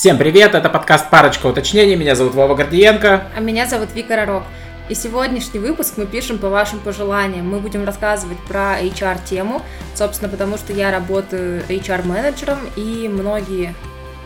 Всем привет, это подкаст «Парочка уточнений», меня зовут Вова Гордиенко. А меня зовут Вика Ророк. И сегодняшний выпуск мы пишем по вашим пожеланиям. Мы будем рассказывать про HR-тему, собственно, потому что я работаю HR-менеджером, и многие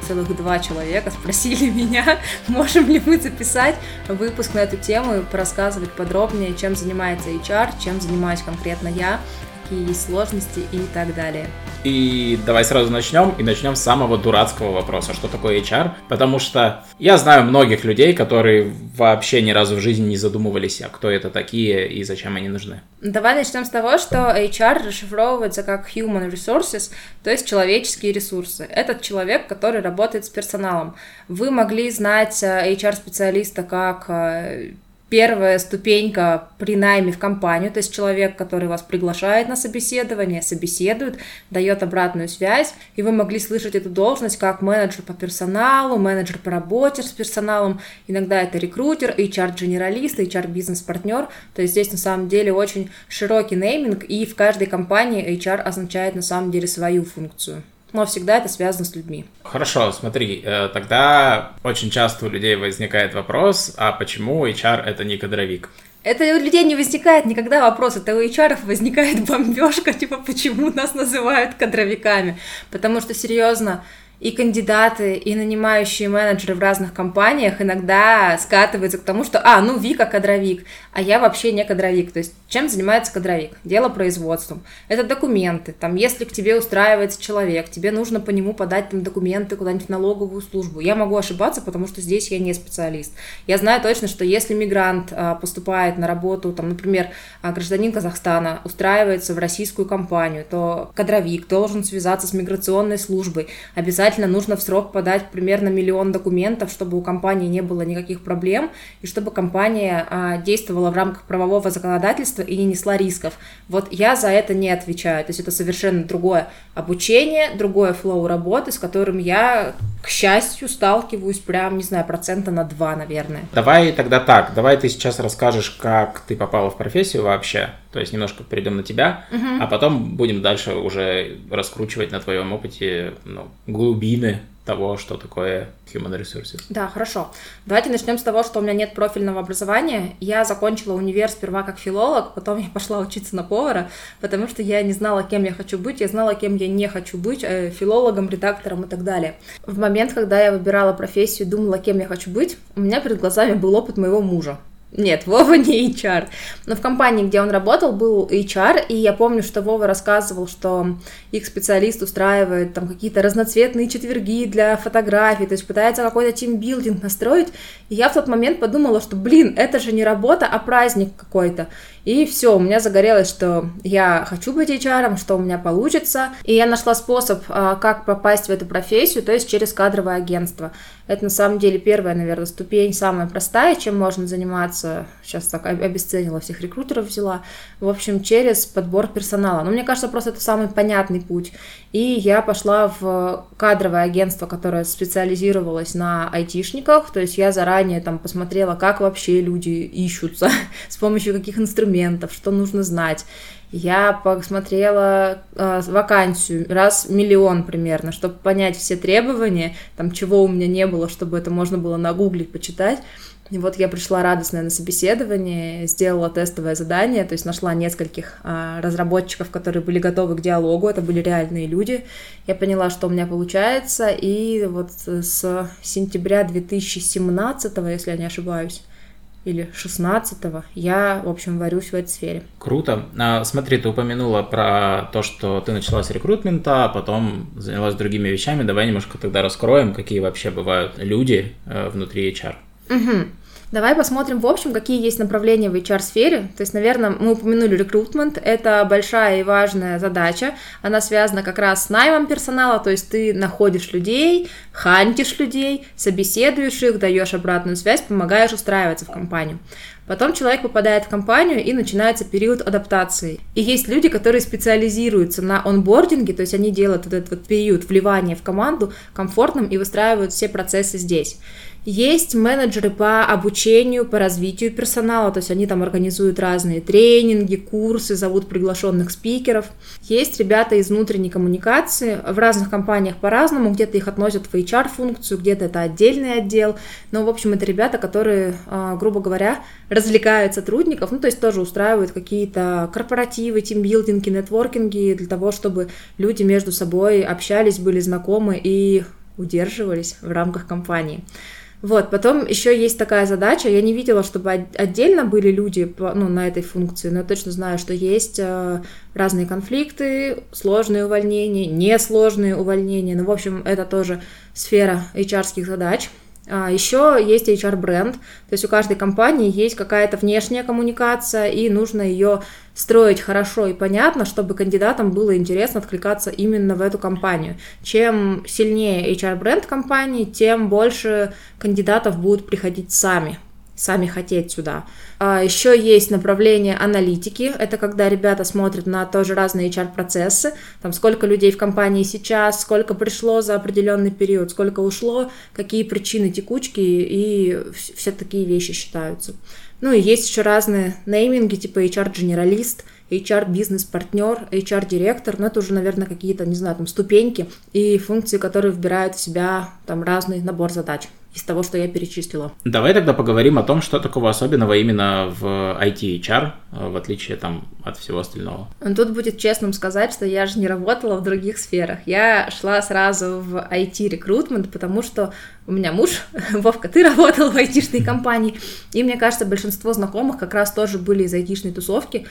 целых два человека спросили меня, можем ли мы записать выпуск на эту тему и порассказывать подробнее, чем занимается HR, чем занимаюсь конкретно я, какие есть сложности и так далее. И давай сразу начнем, и начнем с самого дурацкого вопроса, что такое HR, потому что я знаю многих людей, которые вообще ни разу в жизни не задумывались, а кто это такие и зачем они нужны. Давай начнем с того, что HR расшифровывается как Human Resources, то есть человеческие ресурсы. Этот человек, который работает с персоналом. Вы могли знать HR-специалиста э, как э, первая ступенька при найме в компанию, то есть человек, который вас приглашает на собеседование, собеседует, дает обратную связь, и вы могли слышать эту должность как менеджер по персоналу, менеджер по работе с персоналом, иногда это рекрутер, HR-генералист, HR-бизнес-партнер, то есть здесь на самом деле очень широкий нейминг, и в каждой компании HR означает на самом деле свою функцию но всегда это связано с людьми. Хорошо, смотри, э, тогда очень часто у людей возникает вопрос, а почему HR это не кадровик? Это у людей не возникает никогда вопрос, это у HR возникает бомбежка, типа, почему нас называют кадровиками. Потому что, серьезно, и кандидаты, и нанимающие менеджеры в разных компаниях иногда скатываются к тому, что, а, ну, Вика кадровик, а я вообще не кадровик. То есть, чем занимается кадровик? Дело производством. Это документы. Там, если к тебе устраивается человек, тебе нужно по нему подать там документы куда-нибудь в налоговую службу. Я могу ошибаться, потому что здесь я не специалист. Я знаю точно, что если мигрант а, поступает на работу, там, например, а, гражданин Казахстана устраивается в российскую компанию, то кадровик должен связаться с миграционной службой, обязательно обязательно нужно в срок подать примерно миллион документов, чтобы у компании не было никаких проблем, и чтобы компания а, действовала в рамках правового законодательства и не несла рисков. Вот я за это не отвечаю. То есть это совершенно другое обучение, другое флоу работы, с которым я, к счастью, сталкиваюсь прям, не знаю, процента на два, наверное. Давай тогда так, давай ты сейчас расскажешь, как ты попала в профессию вообще, то есть немножко перейдем на тебя, угу. а потом будем дальше уже раскручивать на твоем опыте ну, глубины того, что такое human resources. Да, хорошо. Давайте начнем с того, что у меня нет профильного образования. Я закончила универ сперва как филолог, потом я пошла учиться на повара, потому что я не знала, кем я хочу быть, я знала, кем я не хочу быть, э, филологом, редактором и так далее. В момент, когда я выбирала профессию, думала, кем я хочу быть, у меня перед глазами был опыт моего мужа. Нет, Вова не HR. Но в компании, где он работал, был HR, и я помню, что Вова рассказывал, что их специалист устраивает там какие-то разноцветные четверги для фотографий, то есть пытается какой-то тимбилдинг настроить. И я в тот момент подумала, что, блин, это же не работа, а праздник какой-то. И все, у меня загорелось, что я хочу быть HR, что у меня получится. И я нашла способ, а, как попасть в эту профессию, то есть через кадровое агентство. Это на самом деле первая, наверное, ступень, самая простая, чем можно заниматься. Сейчас так обесценила всех рекрутеров взяла. В общем, через подбор персонала. Но мне кажется, просто это самый понятный путь. И я пошла в кадровое агентство, которое специализировалось на айтишниках. То есть я заранее там посмотрела, как вообще люди ищутся, с помощью каких инструментов, что нужно знать. Я посмотрела э, вакансию раз миллион примерно, чтобы понять все требования, там чего у меня не было, чтобы это можно было нагуглить, почитать. И вот я пришла радостная на собеседование, сделала тестовое задание, то есть нашла нескольких а, разработчиков, которые были готовы к диалогу, это были реальные люди. Я поняла, что у меня получается, и вот с сентября 2017, если я не ошибаюсь, или 16-го, я, в общем, варюсь в этой сфере. Круто. А, смотри, ты упомянула про то, что ты начала с рекрутмента, а потом занялась другими вещами. Давай немножко тогда раскроем, какие вообще бывают люди э, внутри HR. Угу. Давай посмотрим, в общем, какие есть направления в HR-сфере. То есть, наверное, мы упомянули рекрутмент. Это большая и важная задача. Она связана как раз с наймом персонала. То есть, ты находишь людей, хантишь людей, собеседуешь их, даешь обратную связь, помогаешь устраиваться в компанию. Потом человек попадает в компанию и начинается период адаптации. И есть люди, которые специализируются на онбординге, то есть они делают этот вот период вливания в команду комфортным и выстраивают все процессы здесь. Есть менеджеры по обучению, по развитию персонала, то есть они там организуют разные тренинги, курсы, зовут приглашенных спикеров. Есть ребята из внутренней коммуникации, в разных компаниях по-разному, где-то их относят в HR-функцию, где-то это отдельный отдел, но, в общем, это ребята, которые, а, грубо говоря, развлекают сотрудников, ну, то есть тоже устраивают какие-то корпоративы, тимбилдинги, нетворкинги для того, чтобы люди между собой общались, были знакомы и удерживались в рамках компании. Вот, потом еще есть такая задача, я не видела, чтобы отдельно были люди ну, на этой функции, но я точно знаю, что есть э, разные конфликты, сложные увольнения, несложные увольнения, ну, в общем, это тоже сфера HR-ских задач. А, еще есть HR-бренд, то есть у каждой компании есть какая-то внешняя коммуникация, и нужно ее строить хорошо и понятно, чтобы кандидатам было интересно откликаться именно в эту компанию. Чем сильнее HR-бренд компании, тем больше кандидатов будут приходить сами сами хотеть сюда. А еще есть направление аналитики. Это когда ребята смотрят на тоже разные HR-процессы. Там сколько людей в компании сейчас, сколько пришло за определенный период, сколько ушло, какие причины текучки и все такие вещи считаются. Ну и есть еще разные нейминги, типа HR-генералист, HR-бизнес-партнер, HR-директор, но это уже, наверное, какие-то, не знаю, там ступеньки и функции, которые вбирают в себя там разный набор задач из того, что я перечислила. Давай тогда поговорим о том, что такого особенного именно в IT HR, э, в отличие там от всего остального. Тут будет честным сказать, что я же не работала в других сферах. Я шла сразу в IT-рекрутмент, потому что у меня муж, Вовка, ты работал в айтишной компании, и мне кажется, большинство знакомых как раз тоже были из айтишной тусовки,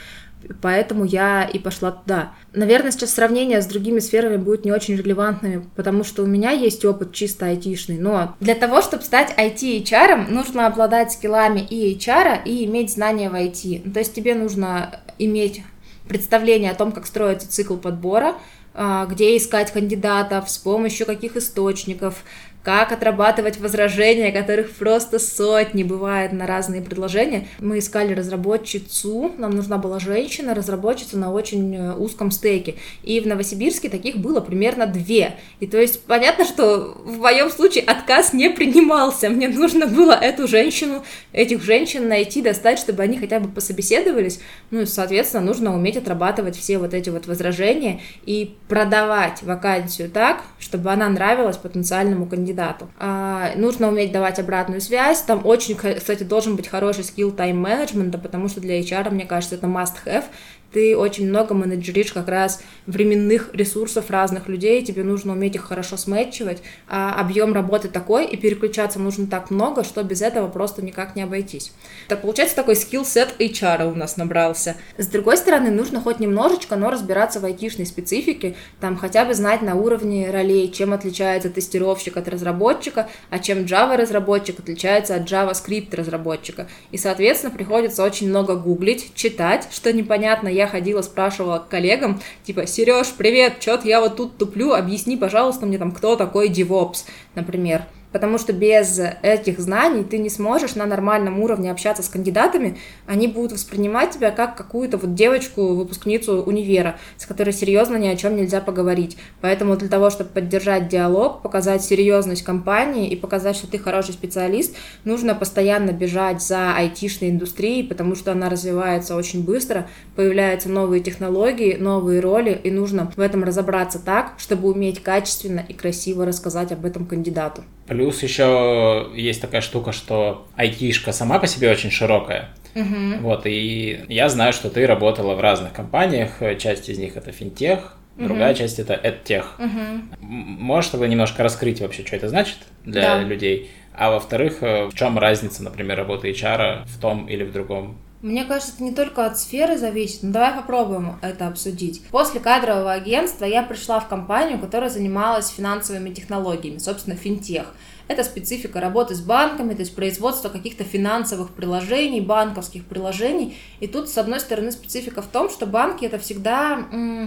поэтому я и пошла туда. Наверное, сейчас сравнение с другими сферами будет не очень релевантными, потому что у меня есть опыт чисто айтишный, но для того, чтобы стать IT-HR, нужно обладать скиллами и HR, и иметь знания в IT. То есть тебе нужно иметь представление о том, как строится цикл подбора, а, где искать кандидатов, с помощью каких источников, как отрабатывать возражения, которых просто сотни бывает на разные предложения. Мы искали разработчицу, нам нужна была женщина, разработчица на очень э, узком стеке. И в Новосибирске таких было примерно две. И то есть понятно, что в моем случае отказ не принимался. Мне нужно было эту женщину, этих женщин найти, достать, чтобы они хотя бы пособеседовались. Ну и, соответственно, нужно уметь отрабатывать все вот эти вот возражения и продавать вакансию так, чтобы она нравилась потенциальному кандидату кандидату. А, нужно уметь давать обратную связь. Там очень, кстати, должен быть хороший скилл тайм-менеджмента, потому что для HR, мне кажется, это must-have ты очень много менеджеришь как раз временных ресурсов разных людей, тебе нужно уметь их хорошо сметчивать, а объем работы такой, и переключаться нужно так много, что без этого просто никак не обойтись. Так получается такой скилл-сет HR у нас набрался. С другой стороны, нужно хоть немножечко, но разбираться в айтишной специфике, там хотя бы знать на уровне ролей, чем отличается тестировщик от разработчика, а чем Java разработчик отличается от JavaScript разработчика. И, соответственно, приходится очень много гуглить, читать, что непонятно, я я ходила, спрашивала к коллегам, типа, Сереж, привет, чё-то я вот тут туплю, объясни, пожалуйста, мне там, кто такой DevOps, например потому что без этих знаний ты не сможешь на нормальном уровне общаться с кандидатами, они будут воспринимать тебя как какую-то вот девочку, выпускницу универа, с которой серьезно ни о чем нельзя поговорить. Поэтому для того, чтобы поддержать диалог, показать серьезность компании и показать, что ты хороший специалист, нужно постоянно бежать за айтишной индустрией, потому что она развивается очень быстро, появляются новые технологии, новые роли, и нужно в этом разобраться так, чтобы уметь качественно и красиво рассказать об этом кандидату. Плюс еще есть такая штука, что айтишка сама по себе очень широкая. Угу. Вот, и я знаю, что ты работала в разных компаниях, часть из них это финтех, другая угу. часть это эдтех. Угу. Можешь тогда немножко раскрыть вообще, что это значит для да. людей? А во-вторых, э, в чем разница, например, работы HR в том или в другом мне кажется, это не только от сферы зависит, но давай попробуем это обсудить. После кадрового агентства я пришла в компанию, которая занималась финансовыми технологиями, собственно, финтех. Это специфика работы с банками, то есть производство каких-то финансовых приложений, банковских приложений. И тут, с одной стороны, специфика в том, что банки это всегда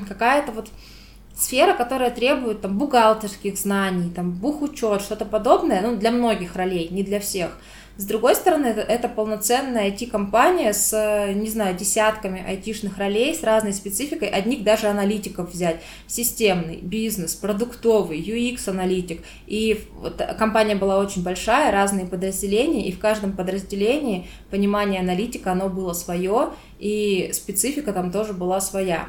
какая-то вот сфера, которая требует там бухгалтерских знаний, там бухучет, что-то подобное, ну, для многих ролей, не для всех. С другой стороны, это, полноценная IT-компания с, не знаю, десятками IT-шных ролей, с разной спецификой, одних даже аналитиков взять, системный, бизнес, продуктовый, UX-аналитик. И вот компания была очень большая, разные подразделения, и в каждом подразделении понимание аналитика, оно было свое, и специфика там тоже была своя.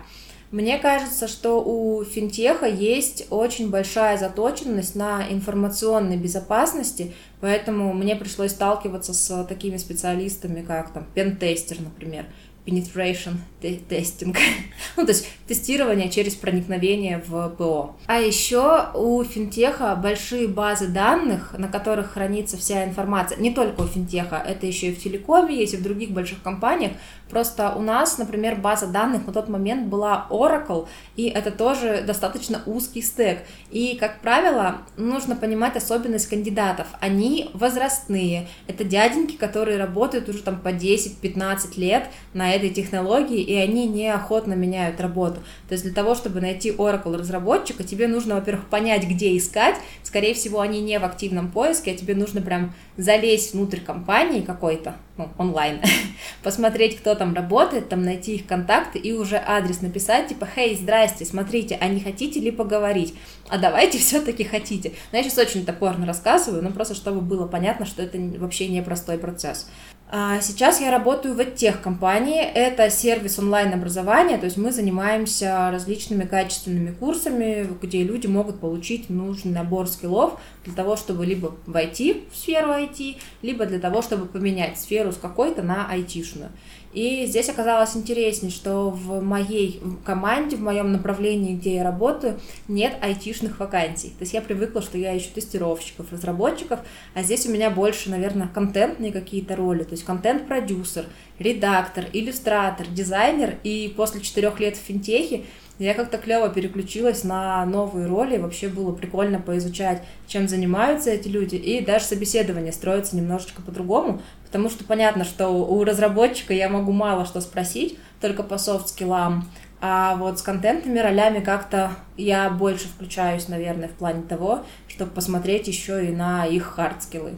Мне кажется, что у финтеха есть очень большая заточенность на информационной безопасности, поэтому мне пришлось сталкиваться с такими специалистами, как там пентестер, например, penetration testing, ну, то есть тестирование через проникновение в ПО. А еще у финтеха большие базы данных, на которых хранится вся информация. Не только у финтеха, это еще и в телекоме есть, и в других больших компаниях. Просто у нас, например, база данных на тот момент была Oracle, и это тоже достаточно узкий стек. И, как правило, нужно понимать особенность кандидатов. Они возрастные. Это дяденьки, которые работают уже там по 10-15 лет на этой технологии, и они неохотно меняют работу. То есть для того, чтобы найти Oracle разработчика, тебе нужно, во-первых, понять, где искать. Скорее всего, они не в активном поиске, а тебе нужно прям залезть внутрь компании какой-то, ну, онлайн, посмотреть, кто там работает, там найти их контакты и уже адрес написать, типа, «Хей, здрасте, смотрите, а не хотите ли поговорить? А давайте все-таки хотите». Но я сейчас очень топорно рассказываю, но просто чтобы было понятно, что это вообще непростой процесс. А сейчас я работаю в тех компании. Это сервис онлайн-образования, то есть мы занимаемся различными качественными курсами, где люди могут получить нужный набор скиллов для того, чтобы либо войти в сферу IT, либо для того, чтобы поменять сферу с какой-то на айтишную. И здесь оказалось интереснее, что в моей команде, в моем направлении, где я работаю, нет айтишных вакансий. То есть я привыкла, что я ищу тестировщиков, разработчиков, а здесь у меня больше, наверное, контентные какие-то роли. То есть контент-продюсер, редактор, иллюстратор, дизайнер. И после четырех лет в финтехе я как-то клево переключилась на новые роли, вообще было прикольно поизучать, чем занимаются эти люди, и даже собеседование строится немножечко по-другому, потому что понятно, что у разработчика я могу мало что спросить, только по софт-скиллам, а вот с контентными ролями как-то я больше включаюсь, наверное, в плане того, чтобы посмотреть еще и на их хардскиллы.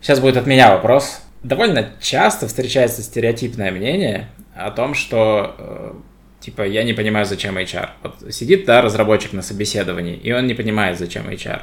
Сейчас будет от меня вопрос. Довольно часто встречается стереотипное мнение о том, что э, типа я не понимаю, зачем HR. Вот сидит, да, разработчик на собеседовании, и он не понимает, зачем HR.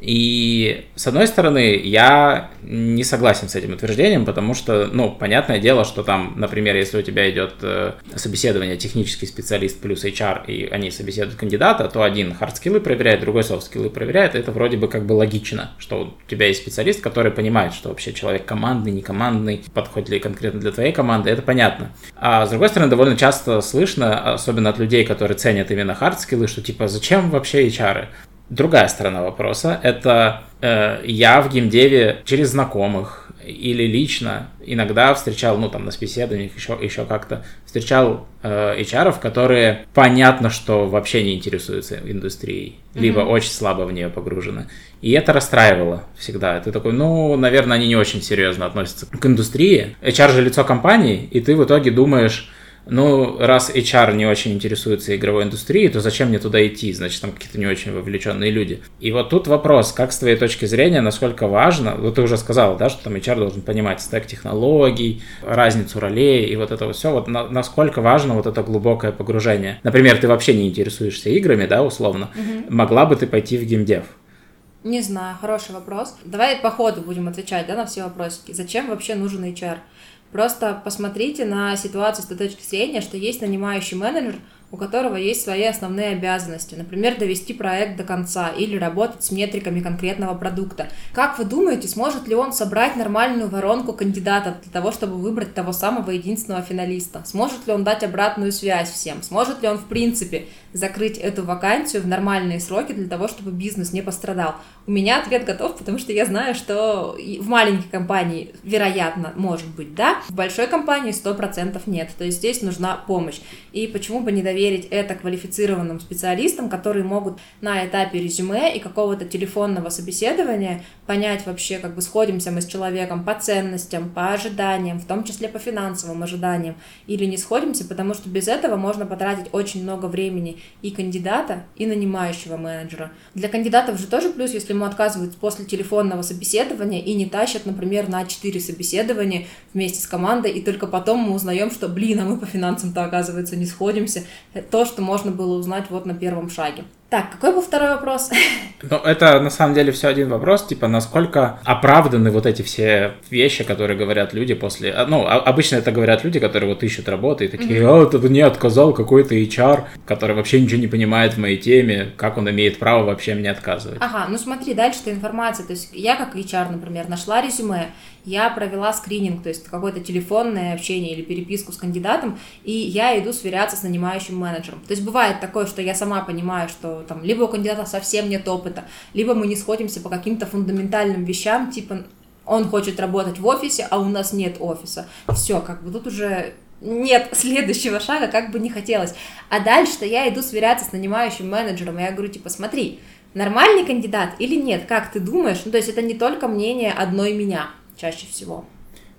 И, с одной стороны, я не согласен с этим утверждением, потому что, ну, понятное дело, что там, например, если у тебя идет э, собеседование технический специалист плюс HR, и они собеседуют кандидата, то один хардскиллы проверяет, другой софтскиллы проверяет, это вроде бы как бы логично, что у тебя есть специалист, который понимает, что вообще человек командный, не командный, подходит ли конкретно для твоей команды, это понятно. А с другой стороны, довольно часто слышно, особенно от людей, которые ценят именно хардскиллы, что типа зачем вообще HR? Другая сторона вопроса – это э, я в геймдеве через знакомых или лично иногда встречал, ну там на собеседованиях еще, еще как-то, встречал э, HR, которые понятно, что вообще не интересуются индустрией, mm-hmm. либо очень слабо в нее погружены. И это расстраивало всегда. Ты такой, ну, наверное, они не очень серьезно относятся к индустрии. HR же лицо компании, и ты в итоге думаешь, ну, раз HR не очень интересуется игровой индустрией, то зачем мне туда идти? Значит, там какие-то не очень вовлеченные люди. И вот тут вопрос, как с твоей точки зрения, насколько важно, вот ты уже сказал, да, что там HR должен понимать стек технологий, разницу ролей и вот это вот все, вот на, насколько важно вот это глубокое погружение. Например, ты вообще не интересуешься играми, да, условно, угу. могла бы ты пойти в геймдев? Не знаю, хороший вопрос. Давай по ходу будем отвечать, да, на все вопросики. Зачем вообще нужен HR? Просто посмотрите на ситуацию с той точки зрения, что есть нанимающий менеджер, у которого есть свои основные обязанности, например, довести проект до конца или работать с метриками конкретного продукта. Как вы думаете, сможет ли он собрать нормальную воронку кандидатов для того, чтобы выбрать того самого единственного финалиста? Сможет ли он дать обратную связь всем? Сможет ли он, в принципе, закрыть эту вакансию в нормальные сроки для того, чтобы бизнес не пострадал? У меня ответ готов, потому что я знаю, что в маленькой компании, вероятно, может быть, да, в большой компании 100% нет. То есть здесь нужна помощь. И почему бы не доверить проверить это квалифицированным специалистам, которые могут на этапе резюме и какого-то телефонного собеседования понять вообще, как бы сходимся мы с человеком по ценностям, по ожиданиям, в том числе по финансовым ожиданиям, или не сходимся, потому что без этого можно потратить очень много времени и кандидата, и нанимающего менеджера. Для кандидатов же тоже плюс, если ему отказывают после телефонного собеседования и не тащат, например, на 4 собеседования вместе с командой, и только потом мы узнаем, что, блин, а мы по финансам-то, оказывается, не сходимся. То, что можно было узнать вот на первом шаге. Так, какой был второй вопрос? Ну, это на самом деле все один вопрос, типа, насколько оправданы вот эти все вещи, которые говорят люди после... А, ну, обычно это говорят люди, которые вот ищут работу и такие, а, это мне отказал какой-то HR, который вообще ничего не понимает в моей теме, как он имеет право вообще мне отказывать. Ага, ну смотри, дальше-то информация, то есть я как HR, например, нашла резюме, я провела скрининг, то есть какое-то телефонное общение или переписку с кандидатом, и я иду сверяться с нанимающим менеджером. То есть бывает такое, что я сама понимаю, что там либо у кандидата совсем нет опыта, либо мы не сходимся по каким-то фундаментальным вещам, типа он хочет работать в офисе, а у нас нет офиса. Все, как бы тут уже нет следующего шага, как бы не хотелось. А дальше-то я иду сверяться с нанимающим менеджером, и я говорю, типа, смотри, нормальный кандидат или нет, как ты думаешь? Ну, то есть это не только мнение одной меня чаще всего.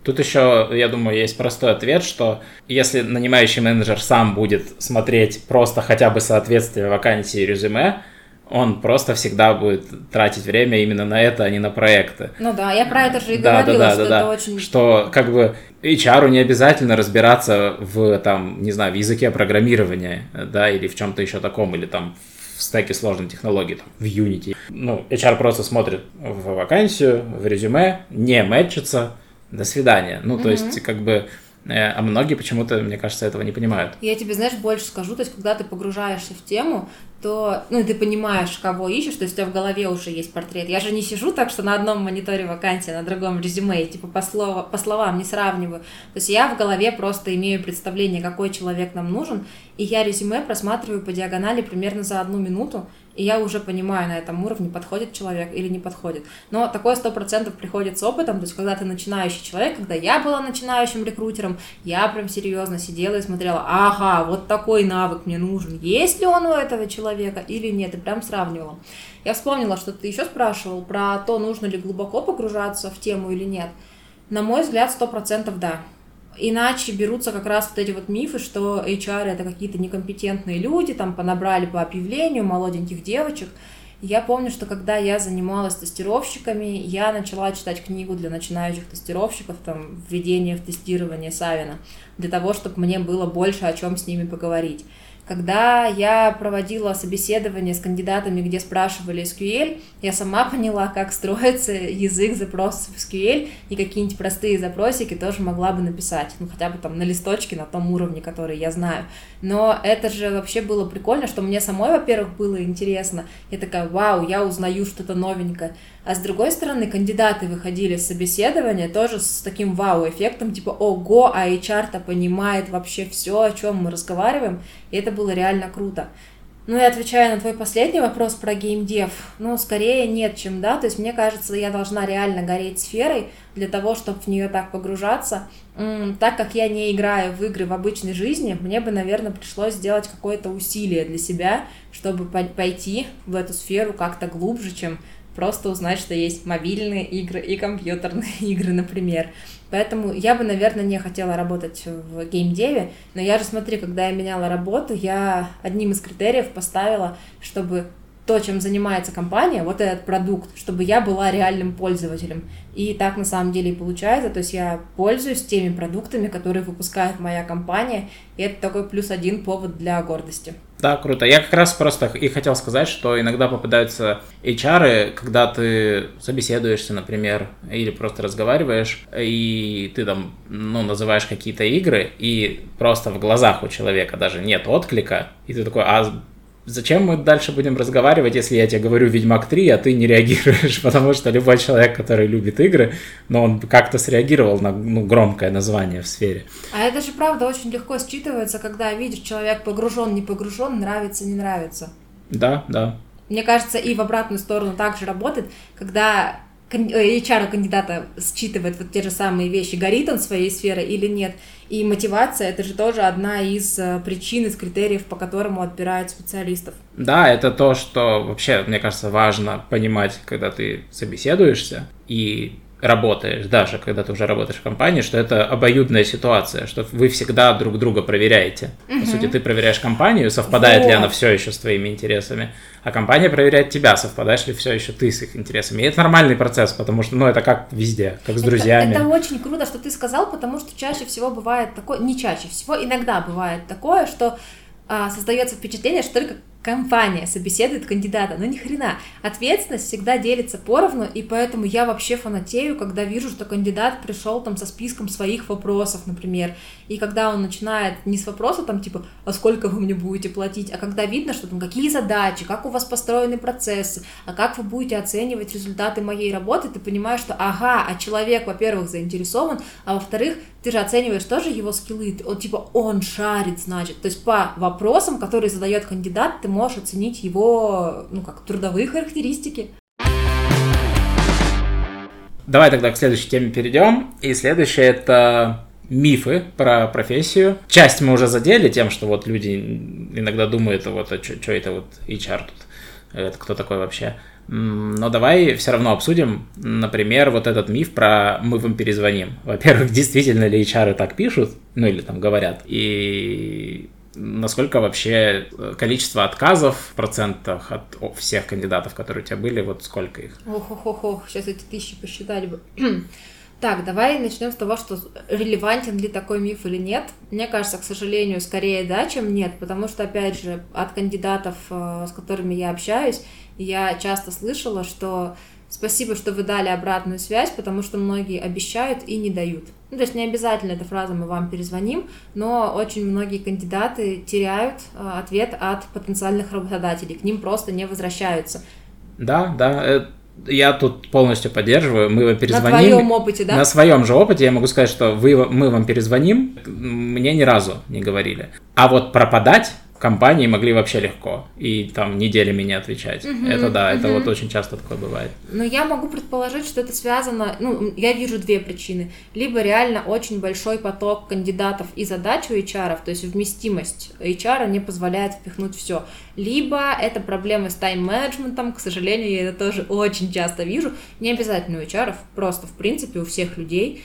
Тут еще, я думаю, есть простой ответ, что если нанимающий менеджер сам будет смотреть просто хотя бы соответствие вакансии и резюме, он просто всегда будет тратить время именно на это, а не на проекты. Ну да, я про это же и да, говорила, да, да, что да, это да. очень... Что как бы HR не обязательно разбираться в, там, не знаю, в языке программирования, да, или в чем-то еще таком, или там в стеке сложной технологии, там, в Unity. Ну, HR просто смотрит в вакансию, в резюме, не мэтчится, до свидания. Ну, mm-hmm. то есть, как бы, а многие почему-то, мне кажется, этого не понимают. Я тебе, знаешь, больше скажу, то есть, когда ты погружаешься в тему, то, ну, ты понимаешь, кого ищешь, то есть у тебя в голове уже есть портрет. Я же не сижу так, что на одном мониторе вакансия, на другом резюме, и, типа, по, слово, по словам не сравниваю. То есть я в голове просто имею представление, какой человек нам нужен, и я резюме просматриваю по диагонали примерно за одну минуту, и я уже понимаю на этом уровне, подходит человек или не подходит. Но такое сто процентов приходит с опытом, то есть когда ты начинающий человек, когда я была начинающим рекрутером, я прям серьезно сидела и смотрела, ага, вот такой навык мне нужен, есть ли он у этого человека или нет, и прям сравнивала. Я вспомнила, что ты еще спрашивал про то, нужно ли глубоко погружаться в тему или нет. На мой взгляд, сто процентов да. Иначе берутся как раз вот эти вот мифы, что HR это какие-то некомпетентные люди, там понабрали по объявлению молоденьких девочек. Я помню, что когда я занималась тестировщиками, я начала читать книгу для начинающих тестировщиков, там, введение в тестирование Савина, для того, чтобы мне было больше о чем с ними поговорить. Когда я проводила собеседование с кандидатами, где спрашивали SQL, я сама поняла, как строится язык запросов SQL, и какие-нибудь простые запросики тоже могла бы написать, ну хотя бы там на листочке, на том уровне, который я знаю. Но это же вообще было прикольно, что мне самой, во-первых, было интересно. Я такая, вау, я узнаю что-то новенькое. А с другой стороны, кандидаты выходили с собеседования тоже с таким вау-эффектом, типа, ого, а HR-то понимает вообще все, о чем мы разговариваем, и это было реально круто. Ну и отвечая на твой последний вопрос про геймдев, ну, скорее нет, чем да, то есть мне кажется, я должна реально гореть сферой для того, чтобы в нее так погружаться. Так как я не играю в игры в обычной жизни, мне бы, наверное, пришлось сделать какое-то усилие для себя, чтобы пойти в эту сферу как-то глубже, чем просто узнать, что есть мобильные игры и компьютерные игры, например. Поэтому я бы, наверное, не хотела работать в геймдеве, но я же, смотри, когда я меняла работу, я одним из критериев поставила, чтобы то, чем занимается компания, вот этот продукт, чтобы я была реальным пользователем. И так на самом деле и получается, то есть я пользуюсь теми продуктами, которые выпускает моя компания, и это такой плюс один повод для гордости. Да, круто. Я как раз просто и хотел сказать, что иногда попадаются HR, когда ты собеседуешься, например, или просто разговариваешь, и ты там, ну, называешь какие-то игры, и просто в глазах у человека даже нет отклика, и ты такой, а зачем мы дальше будем разговаривать, если я тебе говорю Ведьмак 3, а ты не реагируешь, потому что любой человек, который любит игры, но он как-то среагировал на ну, громкое название в сфере. А это же правда очень легко считывается, когда видишь, человек погружен, не погружен, нравится, не нравится. Да, да. Мне кажется, и в обратную сторону также работает, когда HR кандидата считывает вот те же самые вещи, горит он своей сферой или нет. И мотивация это же тоже одна из э, причин, из критериев, по которому отбирают специалистов. Да, это то, что вообще, мне кажется, важно понимать, когда ты собеседуешься. И работаешь, даже когда ты уже работаешь в компании, что это обоюдная ситуация, что вы всегда друг друга проверяете. Угу. По сути, ты проверяешь компанию, совпадает вот. ли она все еще с твоими интересами, а компания проверяет тебя, совпадаешь ли все еще ты с их интересами. И это нормальный процесс, потому что, ну, это как везде, как с это, друзьями. Это очень круто, что ты сказал, потому что чаще всего бывает такое, не чаще всего, иногда бывает такое, что а, создается впечатление, что только компания собеседует кандидата, но ни хрена. Ответственность всегда делится поровну, и поэтому я вообще фанатею, когда вижу, что кандидат пришел там со списком своих вопросов, например, и когда он начинает не с вопроса там типа, а сколько вы мне будете платить, а когда видно, что там какие задачи, как у вас построены процессы, а как вы будете оценивать результаты моей работы, ты понимаешь, что ага, а человек, во-первых, заинтересован, а во-вторых, ты же оцениваешь тоже его скиллы, он типа он шарит, значит, то есть по вопросам, которые задает кандидат, ты можешь оценить его, ну, как трудовые характеристики. Давай тогда к следующей теме перейдем. И следующее это мифы про профессию. Часть мы уже задели тем, что вот люди иногда думают, вот, а что это вот HR тут, это кто такой вообще. Но давай все равно обсудим, например, вот этот миф про «мы вам перезвоним». Во-первых, действительно ли HR так пишут, ну или там говорят, и насколько вообще э, количество отказов в процентах от всех кандидатов, которые у тебя были, вот сколько их? Ох, ох, ох, ох. сейчас эти тысячи посчитали бы. Так, давай начнем с того, что релевантен ли такой миф или нет. Мне кажется, к сожалению, скорее да, чем нет, потому что, опять же, от кандидатов, э, с которыми я общаюсь, я часто слышала, что спасибо, что вы дали обратную связь, потому что многие обещают и не дают. Ну, то есть не обязательно эта фраза «мы вам перезвоним», но очень многие кандидаты теряют э, ответ от потенциальных работодателей, к ним просто не возвращаются. Да, да, э, я тут полностью поддерживаю. Мы вам перезвоним. На своем опыте, да? На своем же опыте я могу сказать, что вы, мы вам перезвоним. Мне ни разу не говорили. А вот пропадать компании могли вообще легко и там неделями не отвечать. Угу, это да, угу. это вот очень часто такое бывает. Но я могу предположить, что это связано, ну, я вижу две причины. Либо реально очень большой поток кандидатов и задач у HR, то есть вместимость HR не позволяет впихнуть все. Либо это проблемы с тайм-менеджментом, к сожалению, я это тоже очень часто вижу. Не обязательно у HR, просто в принципе у всех людей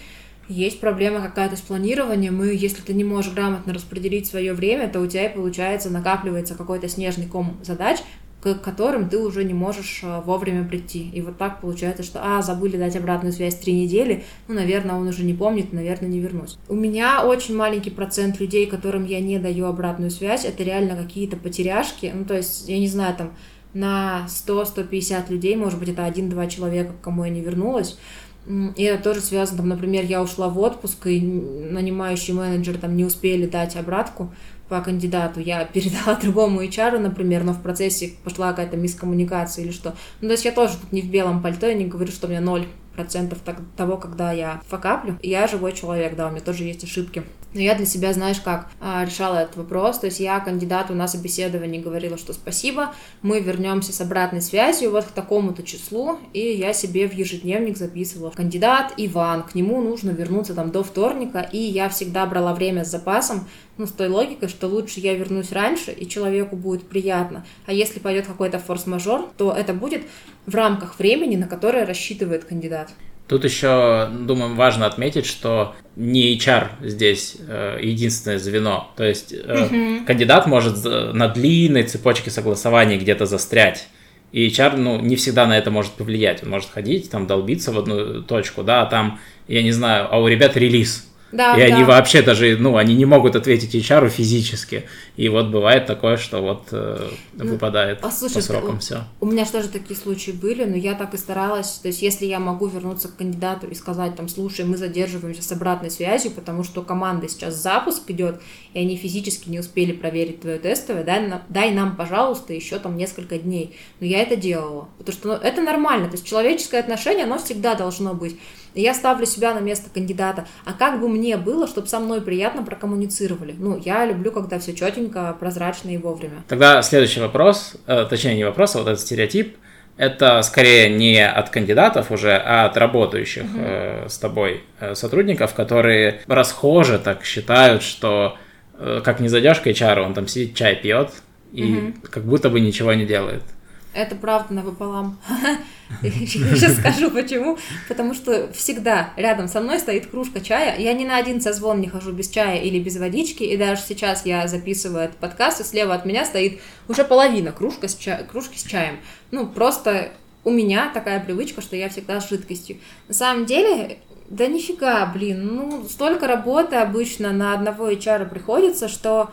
есть проблема какая-то с планированием, и если ты не можешь грамотно распределить свое время, то у тебя, получается, накапливается какой-то снежный ком задач, к которым ты уже не можешь э, вовремя прийти. И вот так получается, что, а, забыли дать обратную связь три недели, ну, наверное, он уже не помнит, наверное, не вернусь. У меня очень маленький процент людей, которым я не даю обратную связь, это реально какие-то потеряшки, ну, то есть, я не знаю, там, на 100-150 людей, может быть, это один-два человека, к кому я не вернулась, и это тоже связано, там, например, я ушла в отпуск, и нанимающий менеджер там не успели дать обратку по кандидату, я передала другому HR, например, но в процессе пошла какая-то мискоммуникация или что. Ну, то есть я тоже тут не в белом пальто, я не говорю, что у меня ноль процентов того, когда я факаплю. Я живой человек, да, у меня тоже есть ошибки. Но я для себя, знаешь, как а, решала этот вопрос. То есть я кандидату на собеседование говорила, что спасибо, мы вернемся с обратной связью вот к такому-то числу, и я себе в ежедневник записывала. Кандидат Иван, к нему нужно вернуться там до вторника, и я всегда брала время с запасом, ну, с той логикой, что лучше я вернусь раньше, и человеку будет приятно. А если пойдет какой-то форс-мажор, то это будет в рамках времени, на которое рассчитывает кандидат. Тут еще, думаю, важно отметить, что не HR здесь э, единственное звено. То есть э, угу. кандидат может на длинной цепочке согласований где-то застрять. И HR, ну, не всегда на это может повлиять. Он может ходить, там, долбиться в одну точку, да, а там, я не знаю, а у ребят релиз да, и да. они вообще даже, ну, они не могут ответить HR физически. И вот бывает такое, что вот э, ну, выпадает послушай, по срокам все. У меня же тоже такие случаи были, но я так и старалась. То есть, если я могу вернуться к кандидату и сказать, там, слушай, мы задерживаемся с обратной связью, потому что команда сейчас запуск идет, и они физически не успели проверить твое тестовое, дай, дай нам, пожалуйста, еще там несколько дней. Но я это делала. Потому что ну, это нормально. То есть, человеческое отношение, оно всегда должно быть. Я ставлю себя на место кандидата. А как бы мне было, чтобы со мной приятно прокоммуницировали? Ну, я люблю, когда все четенько, прозрачно и вовремя. Тогда следующий вопрос, э, точнее не вопрос, а вот этот стереотип. это скорее не от кандидатов уже, а от работающих угу. э, с тобой э, сотрудников, которые расхоже так считают, что э, как не зайдешь к HR, он там сидит, чай пьет и угу. как будто бы ничего не делает. Это правда напополам. Сейчас скажу почему. Потому что всегда рядом со мной стоит кружка чая. Я ни на один созвон не хожу без чая или без водички. И даже сейчас я записываю этот подкаст, и слева от меня стоит уже половина кружка с ча... кружки с чаем. Ну, просто у меня такая привычка, что я всегда с жидкостью. На самом деле, да нифига, блин, ну, столько работы обычно на одного HR приходится, что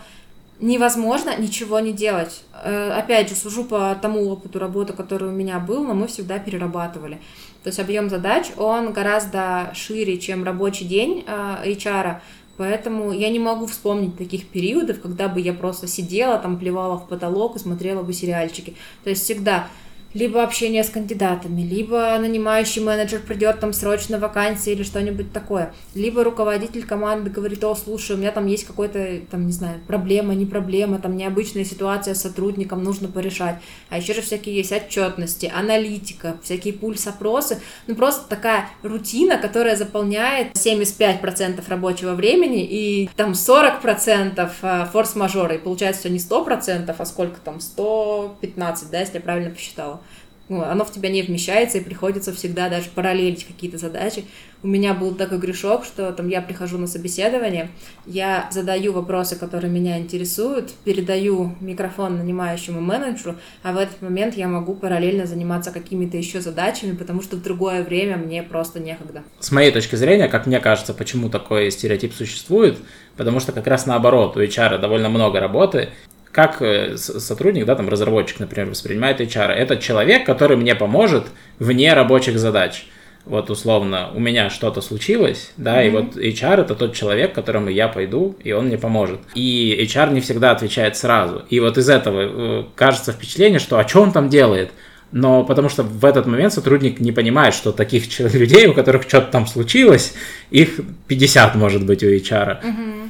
невозможно ничего не делать. Э, опять же, сужу по тому опыту работы, который у меня был, но мы всегда перерабатывали. То есть объем задач, он гораздо шире, чем рабочий день э, HR, Поэтому я не могу вспомнить таких периодов, когда бы я просто сидела, там плевала в потолок и смотрела бы сериальчики. То есть всегда либо общение с кандидатами, либо нанимающий менеджер придет там срочно вакансия или что-нибудь такое, либо руководитель команды говорит, о, слушай, у меня там есть какой-то, там, не знаю, проблема, не проблема, там необычная ситуация с сотрудником, нужно порешать. А еще же всякие есть отчетности, аналитика, всякие пульс-опросы, ну просто такая рутина, которая заполняет 75% рабочего времени и там 40% а, форс-мажора, и получается все не 100%, а сколько там, 115, да, если я правильно посчитала ну, оно в тебя не вмещается, и приходится всегда даже параллелить какие-то задачи. У меня был такой грешок, что там я прихожу на собеседование, я задаю вопросы, которые меня интересуют, передаю микрофон нанимающему менеджеру, а в этот момент я могу параллельно заниматься какими-то еще задачами, потому что в другое время мне просто некогда. С моей точки зрения, как мне кажется, почему такой стереотип существует, потому что как раз наоборот, у HR довольно много работы, как э, сотрудник, да, там разработчик, например, воспринимает HR. Это человек, который мне поможет вне рабочих задач. Вот условно, у меня что-то случилось, да, mm-hmm. и вот HR это тот человек, к которому я пойду, и он мне поможет. И HR не всегда отвечает сразу. И вот из этого э, кажется впечатление, что а что он там делает? Но потому что в этот момент сотрудник не понимает, что таких людей, у которых что-то там случилось, их 50 может быть у HR. Mm-hmm.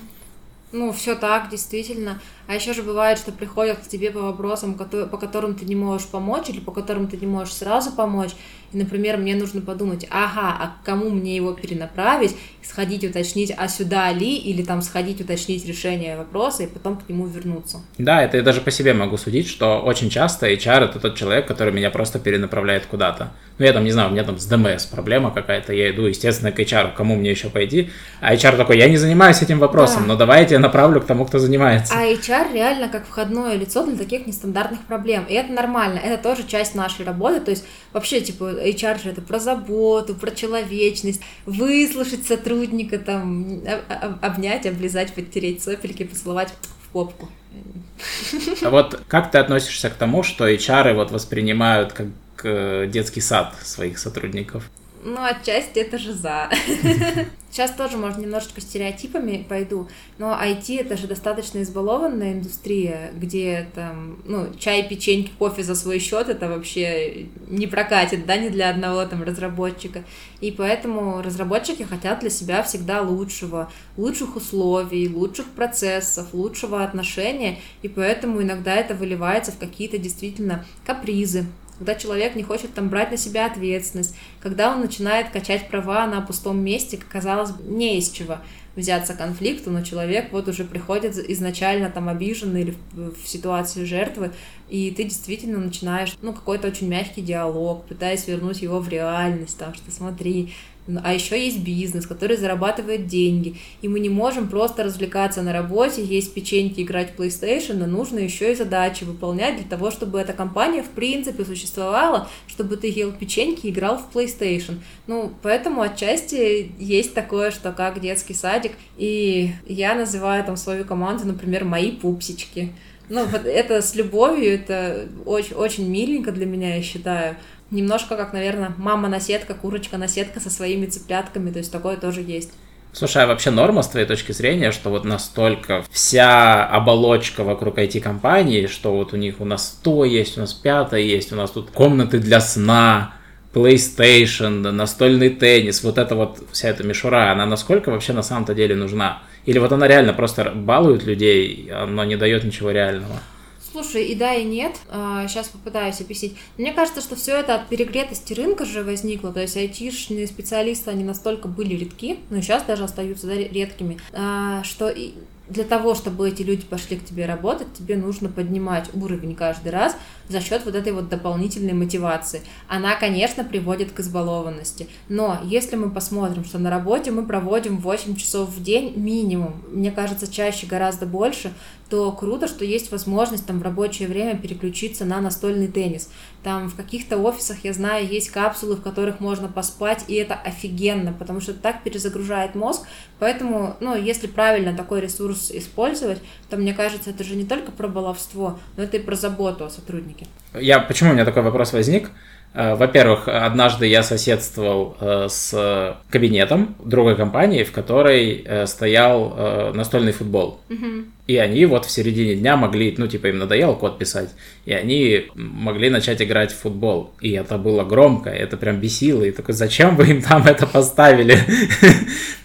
Ну, все так, действительно. А еще же бывает, что приходят к тебе по вопросам, по которым ты не можешь помочь, или по которым ты не можешь сразу помочь. И, например, мне нужно подумать, ага, а к кому мне его перенаправить, сходить уточнить, а сюда ли, или там сходить уточнить решение вопроса, и потом к нему вернуться. Да, это я даже по себе могу судить, что очень часто HR это тот человек, который меня просто перенаправляет куда-то. Ну, я там, не знаю, у меня там с ДМС проблема какая-то, я иду, естественно, к HR, кому мне еще пойти, а HR такой, я не занимаюсь этим вопросом, да. но давайте я направлю к тому, кто занимается. А HR реально как входное лицо для таких нестандартных проблем, и это нормально, это тоже часть нашей работы, то есть вообще, типа, HR же это про заботу, про человечность, выслушать сотрудника, там, обнять, облизать, подтереть сопельки, поцеловать в попку. А вот как ты относишься к тому, что HR вот воспринимают как э, детский сад своих сотрудников? Ну, отчасти это же за. Сейчас тоже, может, немножечко стереотипами пойду, но IT это же достаточно избалованная индустрия, где там, ну, чай, печеньки, кофе за свой счет это вообще не прокатит, да, не для одного там разработчика. И поэтому разработчики хотят для себя всегда лучшего, лучших условий, лучших процессов, лучшего отношения, и поэтому иногда это выливается в какие-то действительно капризы, когда человек не хочет там брать на себя ответственность, когда он начинает качать права на пустом месте, казалось бы, не из чего взяться конфликту, но человек вот уже приходит изначально там обиженный или в, ситуацию жертвы, и ты действительно начинаешь, ну, какой-то очень мягкий диалог, пытаясь вернуть его в реальность, там, что смотри, а еще есть бизнес, который зарабатывает деньги. И мы не можем просто развлекаться на работе, есть печеньки, играть в PlayStation, но нужно еще и задачи выполнять для того, чтобы эта компания в принципе существовала, чтобы ты ел печеньки и играл в PlayStation. Ну, поэтому отчасти есть такое, что как детский садик. И я называю там свою команду, например, мои пупсички. Ну, это с любовью, это очень, очень миленько для меня, я считаю. Немножко как, наверное, мама-наседка, курочка-наседка со своими цыплятками, то есть такое тоже есть. Слушай, а вообще норма с твоей точки зрения, что вот настолько вся оболочка вокруг IT-компании, что вот у них у нас то есть, у нас пятое есть, у нас тут комнаты для сна, PlayStation, настольный теннис, вот эта вот вся эта мишура, она насколько вообще на самом-то деле нужна? Или вот она реально просто балует людей, но не дает ничего реального? Слушай, и да, и нет. Сейчас а, попытаюсь объяснить. Мне кажется, что все это от перегретости рынка же возникло. То есть айтишные специалисты, они настолько были редки, ну и сейчас даже остаются да, редкими, а, что для того, чтобы эти люди пошли к тебе работать, тебе нужно поднимать уровень каждый раз за счет вот этой вот дополнительной мотивации. Она, конечно, приводит к избалованности, но если мы посмотрим, что на работе мы проводим 8 часов в день минимум, мне кажется, чаще гораздо больше, то круто, что есть возможность там в рабочее время переключиться на настольный теннис. Там в каких-то офисах, я знаю, есть капсулы, в которых можно поспать, и это офигенно, потому что так перезагружает мозг. Поэтому, ну, если правильно такой ресурс использовать, то, мне кажется, это же не только про баловство, но это и про заботу о сотруднике. Я, почему у меня такой вопрос возник? Э, во-первых, однажды я соседствовал э, с кабинетом другой компании, в которой э, стоял настольный футбол. И они вот в середине дня могли, ну, типа, им надоело код писать, и они могли начать играть в футбол. И это было громко, это прям бесило. И такой, зачем вы им там это поставили?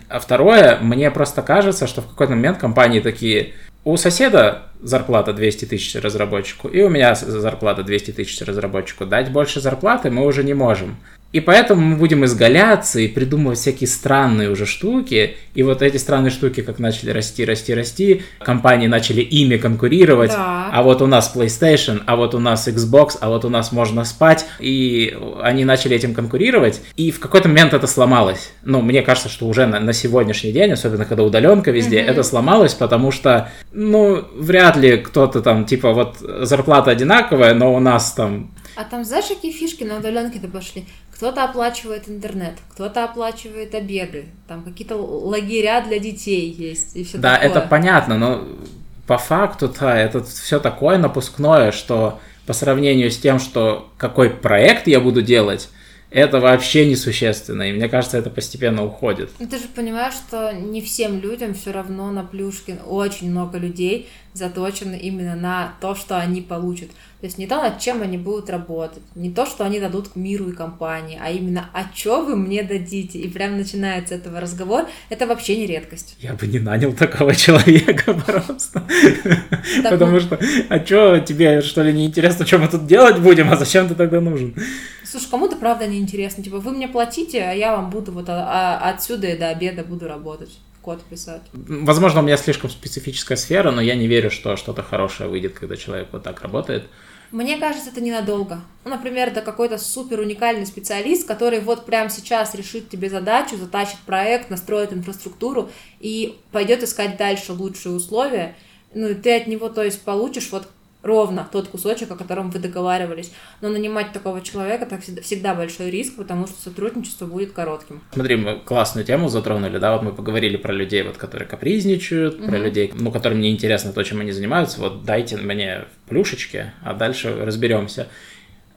А второе, мне просто кажется, что в какой-то момент компании такие, у соседа зарплата 200 тысяч разработчику, и у меня зарплата 200 тысяч разработчику. Дать больше зарплаты мы уже не можем. И поэтому мы будем изгаляться и придумывать всякие странные уже штуки. И вот эти странные штуки, как начали расти, расти, расти, компании начали ими конкурировать. Да. А вот у нас PlayStation, а вот у нас Xbox, а вот у нас можно спать. И они начали этим конкурировать. И в какой-то момент это сломалось. Ну, мне кажется, что уже на, на сегодняшний день, особенно когда удаленка везде, mm-hmm. это сломалось, потому что, ну, вряд ли кто-то там, типа, вот зарплата одинаковая, но у нас там а там знаешь, какие фишки на удаленке-то пошли? Кто-то оплачивает интернет, кто-то оплачивает обеды, там какие-то лагеря для детей есть и все да, такое. это понятно, но по факту-то это все такое напускное, что по сравнению с тем, что какой проект я буду делать, это вообще несущественно, и мне кажется, это постепенно уходит. Ну, ты же понимаешь, что не всем людям все равно на Плюшкин очень много людей заточены именно на то, что они получат. То есть не то, над чем они будут работать, не то, что они дадут к миру и компании, а именно, а что вы мне дадите? И прям начинается этого разговор, это вообще не редкость. Я бы не нанял такого человека просто. Потому что, а что тебе, что ли, не интересно, что мы тут делать будем, а зачем ты тогда нужен? Слушай, кому-то правда не интересно, типа, вы мне платите, а я вам буду вот а, а отсюда и до обеда буду работать код писать. Возможно, у меня слишком специфическая сфера, но я не верю, что что-то хорошее выйдет, когда человек вот так работает. Мне кажется, это ненадолго. Ну, например, это какой-то супер уникальный специалист, который вот прямо сейчас решит тебе задачу, затащит проект, настроит инфраструктуру и пойдет искать дальше лучшие условия. Ну, и ты от него, то есть, получишь вот ровно тот кусочек, о котором вы договаривались. Но нанимать такого человека так всегда, большой риск, потому что сотрудничество будет коротким. Смотри, мы классную тему затронули, да, вот мы поговорили про людей, вот, которые капризничают, угу. про людей, ну, которым не интересно то, чем они занимаются, вот дайте мне плюшечки, а дальше разберемся.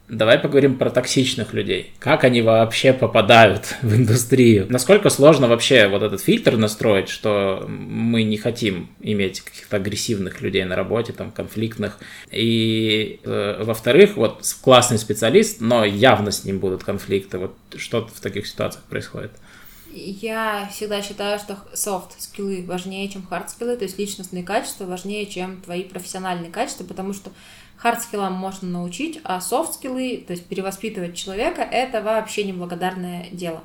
Давай поговорим про токсичных людей. Как они вообще попадают в индустрию? Насколько сложно вообще вот этот фильтр настроить, что мы не хотим иметь каких-то агрессивных людей на работе, там, конфликтных. И, э, во-вторых, вот классный специалист, но явно с ним будут конфликты. Вот что в таких ситуациях происходит? Я всегда считаю, что софт-скиллы важнее, чем хард-скиллы, то есть личностные качества важнее, чем твои профессиональные качества, потому что Хардскиллам можно научить, а софтскиллы, то есть перевоспитывать человека, это вообще неблагодарное дело.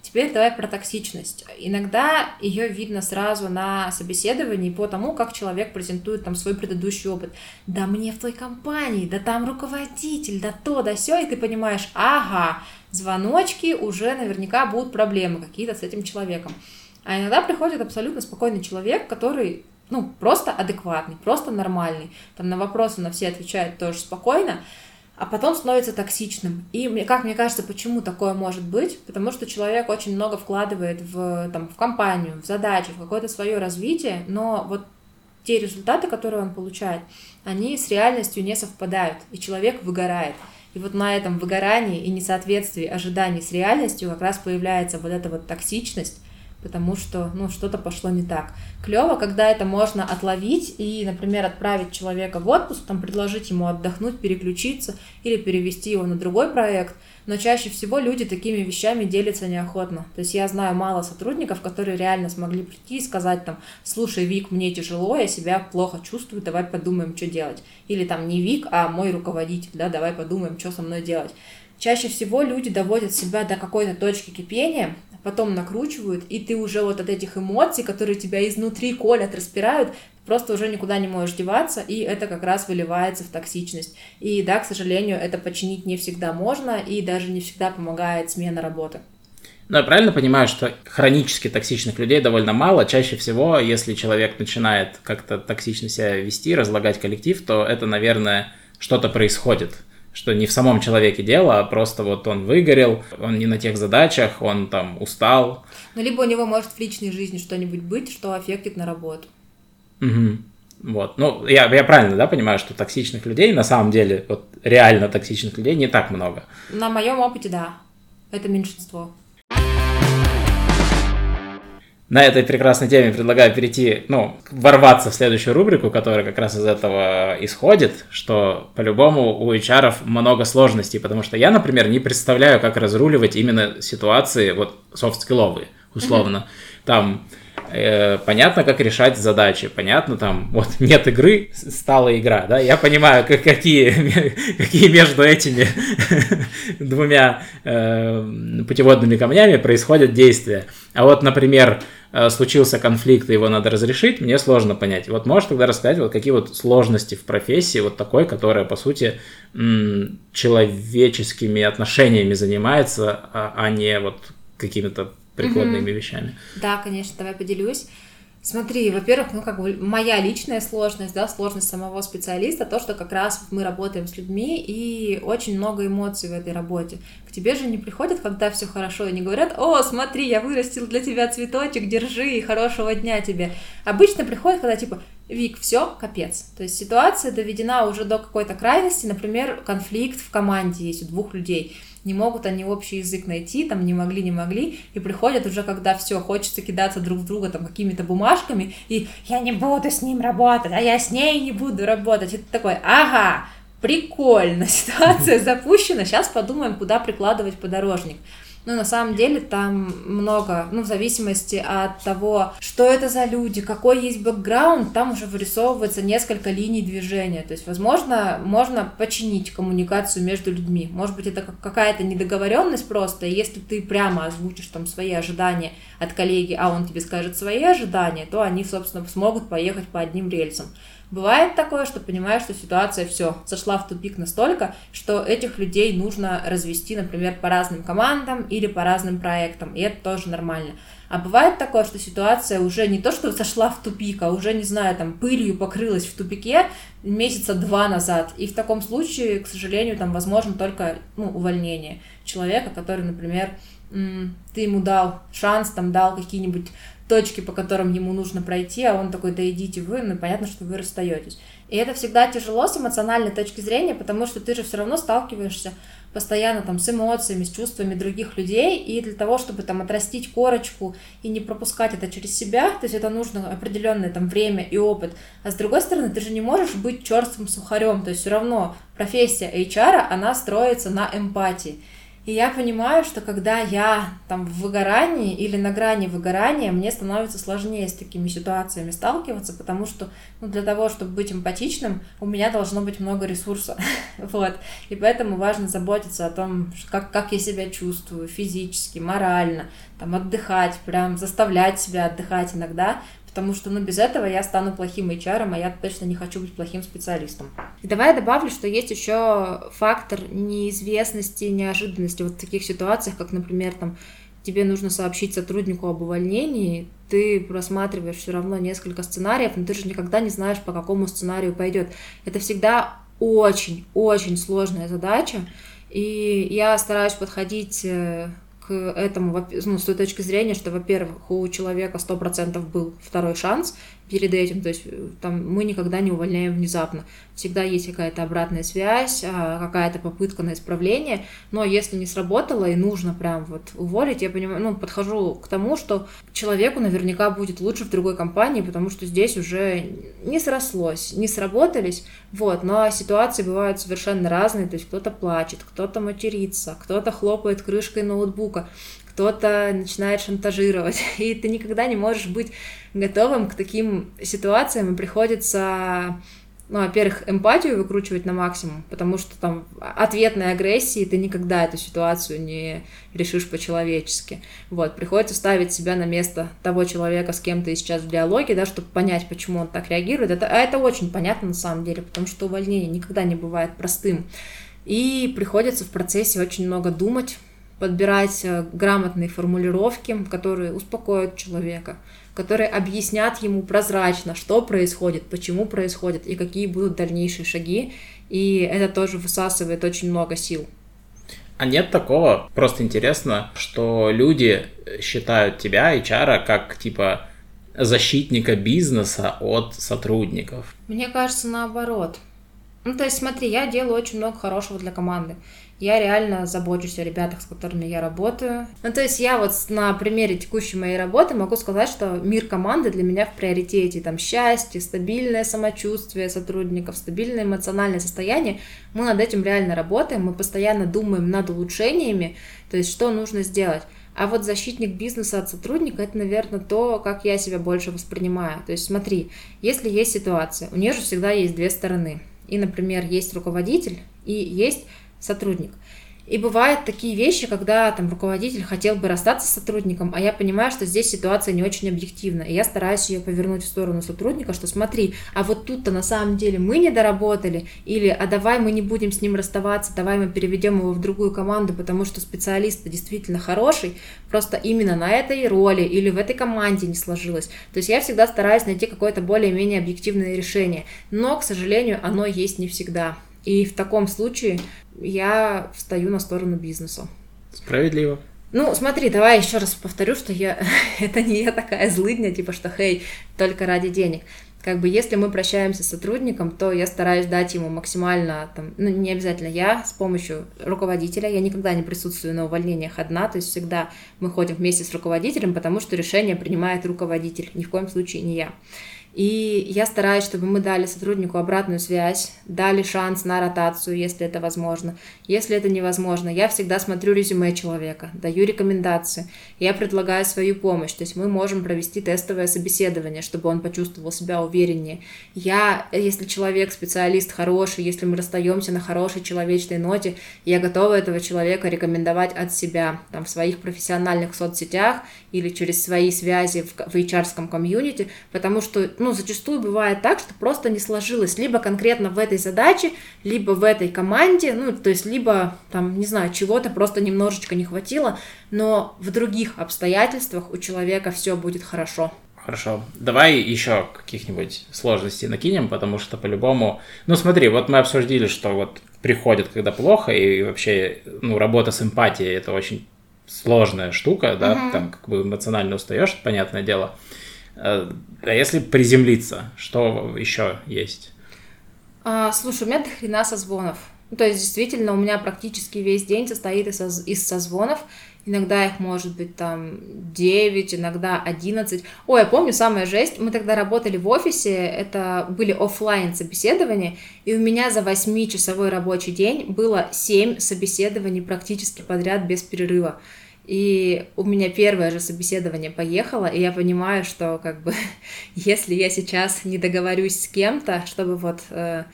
Теперь давай про токсичность. Иногда ее видно сразу на собеседовании по тому, как человек презентует там свой предыдущий опыт. Да мне в той компании, да там руководитель, да то, да все, и ты понимаешь, ага, звоночки уже наверняка будут проблемы какие-то с этим человеком. А иногда приходит абсолютно спокойный человек, который ну, просто адекватный, просто нормальный. Там на вопросы на все отвечает тоже спокойно, а потом становится токсичным. И мне, как мне кажется, почему такое может быть? Потому что человек очень много вкладывает в, там, в компанию, в задачи, в какое-то свое развитие, но вот те результаты, которые он получает, они с реальностью не совпадают, и человек выгорает. И вот на этом выгорании и несоответствии ожиданий с реальностью как раз появляется вот эта вот токсичность, потому что, ну, что-то пошло не так. Клево, когда это можно отловить и, например, отправить человека в отпуск, там, предложить ему отдохнуть, переключиться или перевести его на другой проект, но чаще всего люди такими вещами делятся неохотно. То есть я знаю мало сотрудников, которые реально смогли прийти и сказать там, слушай, Вик, мне тяжело, я себя плохо чувствую, давай подумаем, что делать. Или там не Вик, а мой руководитель, да, давай подумаем, что со мной делать. Чаще всего люди доводят себя до какой-то точки кипения, потом накручивают, и ты уже вот от этих эмоций, которые тебя изнутри колят, распирают, просто уже никуда не можешь деваться, и это как раз выливается в токсичность. И да, к сожалению, это починить не всегда можно, и даже не всегда помогает смена работы. Ну, я правильно понимаю, что хронически токсичных людей довольно мало. Чаще всего, если человек начинает как-то токсично себя вести, разлагать коллектив, то это, наверное, что-то происходит что не в самом человеке дело, а просто вот он выгорел, он не на тех задачах, он там устал. Ну, либо у него может в личной жизни что-нибудь быть, что аффектит на работу. Угу. Вот. Ну, я, я правильно, да, понимаю, что токсичных людей, на самом деле, вот реально токсичных людей не так много. На моем опыте, да. Это меньшинство. На этой прекрасной теме предлагаю перейти, ну, ворваться в следующую рубрику, которая как раз из этого исходит, что по-любому у HR много сложностей, потому что я, например, не представляю, как разруливать именно ситуации вот софт-скилловые, условно. Mm-hmm. Там э, понятно, как решать задачи, понятно, там, вот нет игры, стала игра, да, я понимаю, как, какие, какие между этими двумя э, путеводными камнями происходят действия. А вот, например, э, случился конфликт, его надо разрешить, мне сложно понять. Вот можешь тогда рассказать, вот какие вот сложности в профессии, вот такой, которая, по сути, человеческими отношениями занимается, а, а не вот какими-то прикладными mm-hmm. вещами. Да, конечно, давай поделюсь. Смотри, во-первых, ну как бы моя личная сложность, да, сложность самого специалиста, то, что как раз мы работаем с людьми и очень много эмоций в этой работе. К тебе же не приходят, когда все хорошо, и не говорят, о, смотри, я вырастил для тебя цветочек, держи, и хорошего дня тебе. Обычно приходят, когда типа, Вик, все, капец. То есть ситуация доведена уже до какой-то крайности, например, конфликт в команде есть у двух людей не могут они общий язык найти, там не могли, не могли, и приходят уже, когда все, хочется кидаться друг в друга там какими-то бумажками, и я не буду с ним работать, а я с ней не буду работать. И ты такой, ага, прикольно, ситуация запущена, сейчас подумаем, куда прикладывать подорожник. Но на самом деле там много, ну, в зависимости от того, что это за люди, какой есть бэкграунд, там уже вырисовывается несколько линий движения. То есть, возможно, можно починить коммуникацию между людьми. Может быть, это какая-то недоговоренность просто, и если ты прямо озвучишь там свои ожидания от коллеги, а он тебе скажет свои ожидания, то они, собственно, смогут поехать по одним рельсам. Бывает такое, что понимаешь, что ситуация все зашла в тупик настолько, что этих людей нужно развести, например, по разным командам или по разным проектам, и это тоже нормально. А бывает такое, что ситуация уже не то, что зашла в тупик, а уже, не знаю, там пылью покрылась в тупике месяца два назад. И в таком случае, к сожалению, там возможно только ну, увольнение человека, который, например, ты ему дал шанс, там дал какие-нибудь точки, по которым ему нужно пройти, а он такой, да идите вы, ну понятно, что вы расстаетесь. И это всегда тяжело с эмоциональной точки зрения, потому что ты же все равно сталкиваешься постоянно там с эмоциями, с чувствами других людей, и для того, чтобы там отрастить корочку и не пропускать это через себя, то есть это нужно определенное там время и опыт. А с другой стороны, ты же не можешь быть черствым сухарем, то есть все равно профессия HR, она строится на эмпатии. И я понимаю, что когда я там в выгорании или на грани выгорания, мне становится сложнее с такими ситуациями сталкиваться, потому что ну, для того, чтобы быть эмпатичным, у меня должно быть много ресурса. вот. И поэтому важно заботиться о том, как, как я себя чувствую физически, морально, там, отдыхать, прям заставлять себя отдыхать иногда, потому что, ну, без этого я стану плохим HR, а я точно не хочу быть плохим специалистом. И давай я добавлю, что есть еще фактор неизвестности, неожиданности вот в таких ситуациях, как, например, там, тебе нужно сообщить сотруднику об увольнении, ты просматриваешь все равно несколько сценариев, но ты же никогда не знаешь, по какому сценарию пойдет. Это всегда очень-очень сложная задача, и я стараюсь подходить э, к этому, ну, с той точки зрения, что, во-первых, у человека 100% был второй шанс, перед этим, то есть э, там мы никогда не увольняем внезапно. Всегда есть какая-то обратная связь, а, какая-то попытка на исправление, но если не сработало и нужно прям вот уволить, я понимаю, ну, подхожу к тому, что человеку наверняка будет лучше в другой компании, потому что здесь уже не срослось, не сработались, вот, но ситуации бывают совершенно разные, то есть кто-то плачет, кто-то матерится, кто-то хлопает крышкой ноутбука, кто-то начинает шантажировать, и ты никогда не можешь быть готовым к таким ситуациям, и приходится ну, во-первых, эмпатию выкручивать на максимум, потому что там ответной агрессии ты никогда эту ситуацию не решишь по-человечески. Вот, приходится ставить себя на место того человека, с кем ты сейчас в диалоге, да, чтобы понять, почему он так реагирует. Это, а это очень понятно на самом деле, потому что увольнение никогда не бывает простым. И приходится в процессе очень много думать, подбирать э, грамотные формулировки, которые успокоят человека, которые объяснят ему прозрачно, что происходит, почему происходит и какие будут дальнейшие шаги. И это тоже высасывает очень много сил. А нет такого, просто интересно, что люди считают тебя, HR, как типа защитника бизнеса от сотрудников. Мне кажется, наоборот. Ну, то есть, смотри, я делаю очень много хорошего для команды я реально забочусь о ребятах, с которыми я работаю. Ну, то есть я вот на примере текущей моей работы могу сказать, что мир команды для меня в приоритете. Там счастье, стабильное самочувствие сотрудников, стабильное эмоциональное состояние. Мы над этим реально работаем, мы постоянно думаем над улучшениями, то есть что нужно сделать. А вот защитник бизнеса от сотрудника это, наверное, то, как я себя больше воспринимаю. То есть смотри, если есть ситуация, у нее же всегда есть две стороны. И, например, есть руководитель и есть сотрудник. И бывают такие вещи, когда там руководитель хотел бы расстаться с сотрудником, а я понимаю, что здесь ситуация не очень объективна, и я стараюсь ее повернуть в сторону сотрудника, что смотри, а вот тут-то на самом деле мы не доработали, или а давай мы не будем с ним расставаться, давай мы переведем его в другую команду, потому что специалист действительно хороший, просто именно на этой роли или в этой команде не сложилось. То есть я всегда стараюсь найти какое-то более-менее объективное решение, но, к сожалению, оно есть не всегда. И в таком случае я встаю на сторону бизнеса. Справедливо. Ну, смотри, давай еще раз повторю, что я это не я такая злыдня, типа что, хей, только ради денег. Как бы если мы прощаемся с сотрудником, то я стараюсь дать ему максимально, там, ну, не обязательно я, с помощью руководителя. Я никогда не присутствую на увольнениях одна, то есть всегда мы ходим вместе с руководителем, потому что решение принимает руководитель, ни в коем случае не я. И я стараюсь, чтобы мы дали сотруднику обратную связь, дали шанс на ротацию, если это возможно. Если это невозможно, я всегда смотрю резюме человека, даю рекомендации, я предлагаю свою помощь. То есть мы можем провести тестовое собеседование, чтобы он почувствовал себя увереннее. Я, если человек специалист хороший, если мы расстаемся на хорошей человечной ноте, я готова этого человека рекомендовать от себя, там, в своих профессиональных соцсетях или через свои связи в, в HR комьюнити, потому что ну, зачастую бывает так, что просто не сложилось либо конкретно в этой задаче, либо в этой команде, ну, то есть либо, там, не знаю, чего-то просто немножечко не хватило, но в других обстоятельствах у человека все будет хорошо. Хорошо. Давай еще каких-нибудь сложностей накинем, потому что по-любому... Ну смотри, вот мы обсудили, что вот приходит, когда плохо, и вообще, ну, работа с эмпатией это очень сложная штука, да, угу. там как бы эмоционально устаешь, понятное дело. А если приземлиться, что еще есть? А, слушай, у меня до хрена созвонов. Ну, то есть, действительно, у меня практически весь день состоит из, соз... из созвонов. Иногда их может быть там 9, иногда 11. Ой, я помню, самая жесть, мы тогда работали в офисе, это были офлайн собеседования, и у меня за 8-часовой рабочий день было 7 собеседований практически подряд без перерыва. И у меня первое же собеседование поехало, и я понимаю, что как бы если я сейчас не договорюсь с кем-то, чтобы вот э,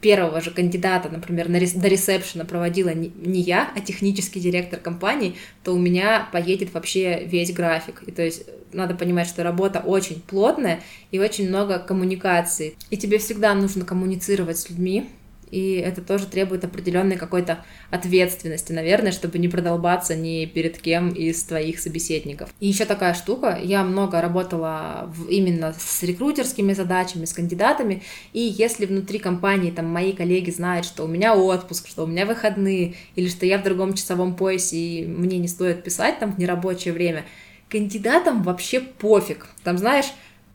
первого же кандидата, например, на рес, до ресепшена проводила не, не я, а технический директор компании, то у меня поедет вообще весь график. И то есть надо понимать, что работа очень плотная и очень много коммуникаций. И тебе всегда нужно коммуницировать с людьми, и это тоже требует определенной какой-то ответственности, наверное, чтобы не продолбаться ни перед кем из твоих собеседников. И еще такая штука, я много работала в, именно с рекрутерскими задачами, с кандидатами, и если внутри компании там мои коллеги знают, что у меня отпуск, что у меня выходные, или что я в другом часовом поясе, и мне не стоит писать там в нерабочее время, кандидатам вообще пофиг. Там, знаешь,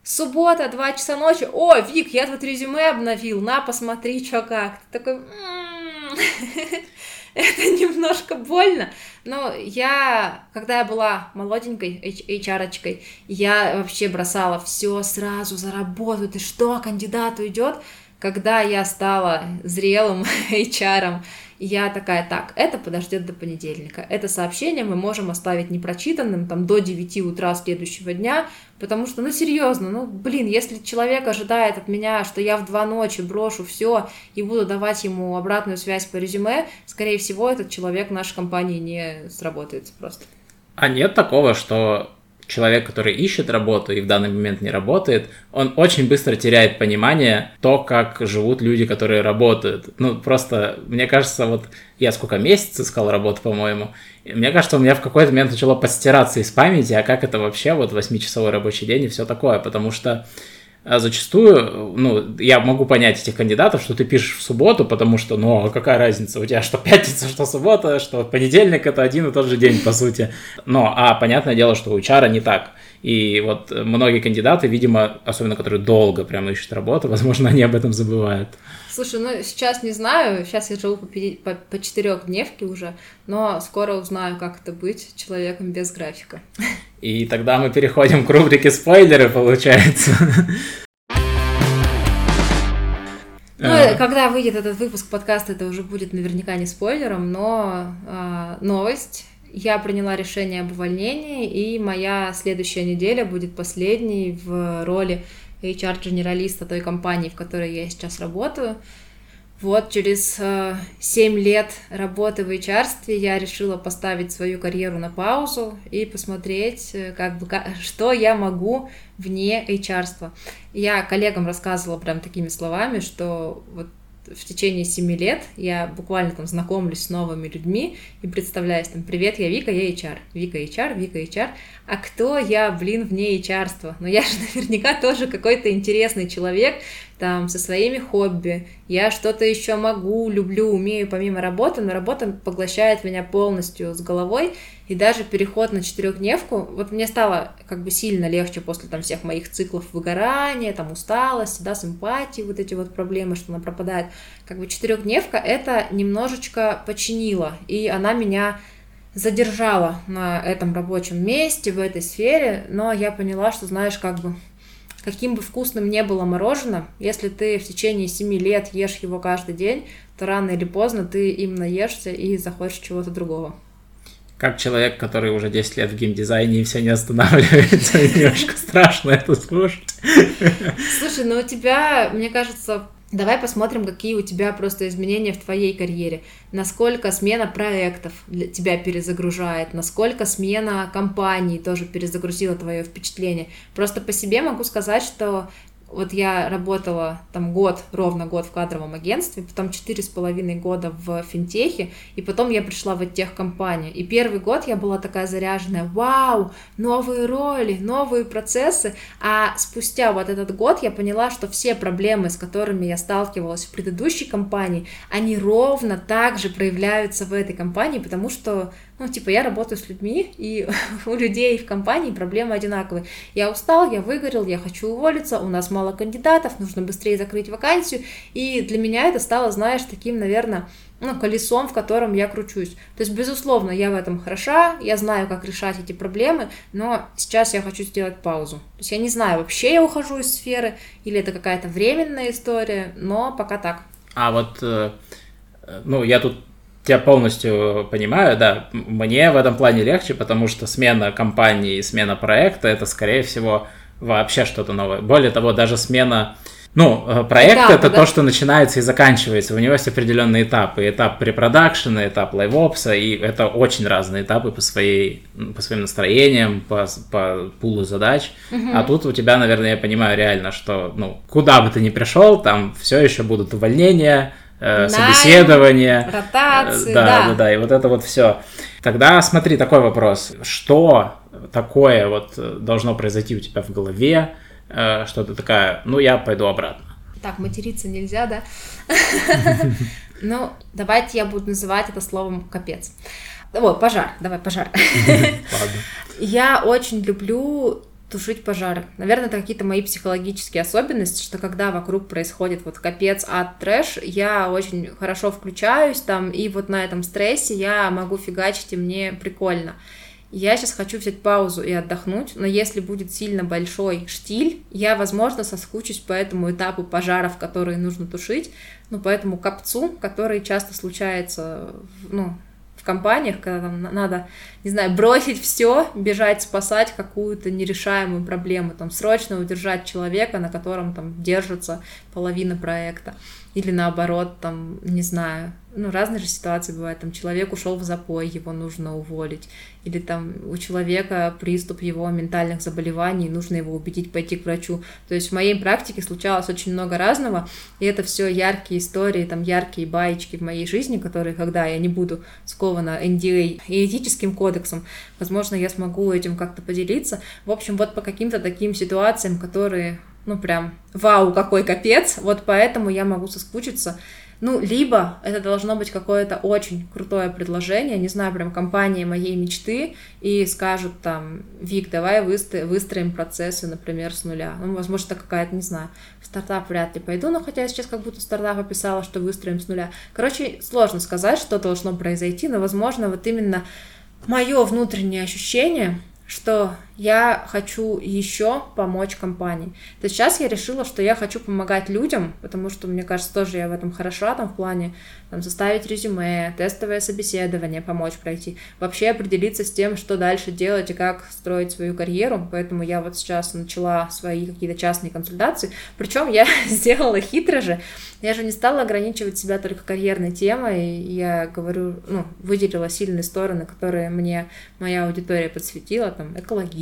Суббота, 2 часа ночи. О, Вик, я тут резюме обновил. На, посмотри, что как. Ты такой... «М-м-м». Это немножко больно. Но я, когда я была молоденькой HR-очкой, я вообще бросала все сразу за работу. Ты что, кандидат уйдет? Когда я стала зрелым HR, я такая, так, это подождет до понедельника. Это сообщение мы можем оставить непрочитанным там до 9 утра следующего дня, потому что, ну, серьезно, ну, блин, если человек ожидает от меня, что я в два ночи брошу все и буду давать ему обратную связь по резюме, скорее всего, этот человек в нашей компании не сработает просто. А нет такого, что человек, который ищет работу и в данный момент не работает, он очень быстро теряет понимание то, как живут люди, которые работают. Ну, просто, мне кажется, вот я сколько месяцев искал работу, по-моему, мне кажется, у меня в какой-то момент начало подстираться из памяти, а как это вообще, вот 8-часовой рабочий день и все такое, потому что зачастую, ну, я могу понять этих кандидатов, что ты пишешь в субботу, потому что, ну, а какая разница, у тебя что пятница, что суббота, что понедельник, это один и тот же день, по сути. Но, а понятное дело, что у HR не так. И вот многие кандидаты, видимо, особенно которые долго прям ищут работу, возможно, они об этом забывают. Слушай, ну сейчас не знаю, сейчас я живу по, по, по четырехдневке уже, но скоро узнаю, как это быть человеком без графика. И тогда мы переходим к рубрике спойлеры, получается. Ну, а... когда выйдет этот выпуск подкаста, это уже будет наверняка не спойлером, но э, новость. Я приняла решение об увольнении, и моя следующая неделя будет последней в роли HR-генералиста той компании, в которой я сейчас работаю. Вот через э, 7 лет работы в HR я решила поставить свою карьеру на паузу и посмотреть, э, как бы, что я могу вне HR. -ства. Я коллегам рассказывала прям такими словами, что вот в течение семи лет я буквально там знакомлюсь с новыми людьми и представляюсь там, привет, я Вика, я HR, Вика HR, Вика HR, а кто я, блин, вне HR? -ства? Но я же наверняка тоже какой-то интересный человек, там, со своими хобби, я что-то еще могу, люблю, умею помимо работы, но работа поглощает меня полностью с головой, и даже переход на четырехдневку, вот мне стало как бы сильно легче после там всех моих циклов выгорания, там усталости, да, симпатии, вот эти вот проблемы, что она пропадает. Как бы четырехдневка это немножечко починила, и она меня задержала на этом рабочем месте, в этой сфере, но я поняла, что, знаешь, как бы каким бы вкусным не было мороженое, если ты в течение 7 лет ешь его каждый день, то рано или поздно ты им наешься и захочешь чего-то другого как человек, который уже 10 лет в геймдизайне и все не останавливается, немножко страшно это слушать. Слушай, ну у тебя, мне кажется, Давай посмотрим, какие у тебя просто изменения в твоей карьере. Насколько смена проектов для тебя перезагружает, насколько смена компаний тоже перезагрузила твое впечатление. Просто по себе могу сказать, что вот я работала там год, ровно год в кадровом агентстве, потом четыре с половиной года в финтехе, и потом я пришла в тех компанию. И первый год я была такая заряженная, вау, новые роли, новые процессы, а спустя вот этот год я поняла, что все проблемы, с которыми я сталкивалась в предыдущей компании, они ровно так же проявляются в этой компании, потому что ну, типа, я работаю с людьми, и у людей в компании проблемы одинаковые. Я устал, я выгорел, я хочу уволиться, у нас мало кандидатов, нужно быстрее закрыть вакансию. И для меня это стало, знаешь, таким, наверное, ну, колесом, в котором я кручусь. То есть, безусловно, я в этом хороша, я знаю, как решать эти проблемы, но сейчас я хочу сделать паузу. То есть я не знаю, вообще я ухожу из сферы, или это какая-то временная история, но пока так. А вот, э, ну, я тут тебя полностью понимаю, да. Мне в этом плане легче, потому что смена компании и смена проекта это, скорее всего, вообще что-то новое. Более того, даже смена. Ну, э, проект Этап, это да? то, что начинается и заканчивается. У него есть определенные этапы. Этап препродакшена, этап лайвопса, и это очень разные этапы по, своей, по своим настроениям, по, по пулу задач. Угу. А тут у тебя, наверное, я понимаю реально, что ну, куда бы ты ни пришел, там все еще будут увольнения, э, собеседование. Ротации, да, да, да, да, и вот это вот все. Тогда смотри, такой вопрос. Что такое вот должно произойти у тебя в голове, э, что ты такая, ну, я пойду обратно. Так, материться нельзя, да? Ну, давайте я буду называть это словом капец. Вот, пожар, давай, пожар. Я очень люблю тушить пожары. Наверное, это какие-то мои психологические особенности, что когда вокруг происходит вот капец, ад, трэш, я очень хорошо включаюсь там, и вот на этом стрессе я могу фигачить, и мне прикольно. Я сейчас хочу взять паузу и отдохнуть, но если будет сильно большой штиль, я, возможно, соскучусь по этому этапу пожаров, которые нужно тушить, ну, по этому копцу, который часто случается, ну, компаниях, когда там надо, не знаю, бросить все, бежать спасать какую-то нерешаемую проблему, там срочно удержать человека, на котором там держится половина проекта, или наоборот, там, не знаю, ну, разные же ситуации бывают, там, человек ушел в запой, его нужно уволить, или там у человека приступ его ментальных заболеваний, нужно его убедить пойти к врачу. То есть в моей практике случалось очень много разного, и это все яркие истории, там, яркие баечки в моей жизни, которые, когда я не буду скована NDA и этическим кодексом, возможно, я смогу этим как-то поделиться. В общем, вот по каким-то таким ситуациям, которые ну прям вау, какой капец, вот поэтому я могу соскучиться ну, либо это должно быть какое-то очень крутое предложение, не знаю, прям компания моей мечты, и скажут там, Вик, давай выстроим процессы, например, с нуля. Ну, возможно, это какая-то, не знаю, в стартап вряд ли пойду, но хотя я сейчас как будто стартап описала, что выстроим с нуля. Короче, сложно сказать, что должно произойти, но, возможно, вот именно мое внутреннее ощущение, что я хочу еще помочь компании. То есть сейчас я решила, что я хочу помогать людям, потому что, мне кажется, тоже я в этом хороша, там, в плане там, составить резюме, тестовое собеседование, помочь пройти, вообще определиться с тем, что дальше делать и как строить свою карьеру, поэтому я вот сейчас начала свои какие-то частные консультации, причем я сделала хитро же, я же не стала ограничивать себя только карьерной темой, я говорю, ну, выделила сильные стороны, которые мне моя аудитория подсветила, там,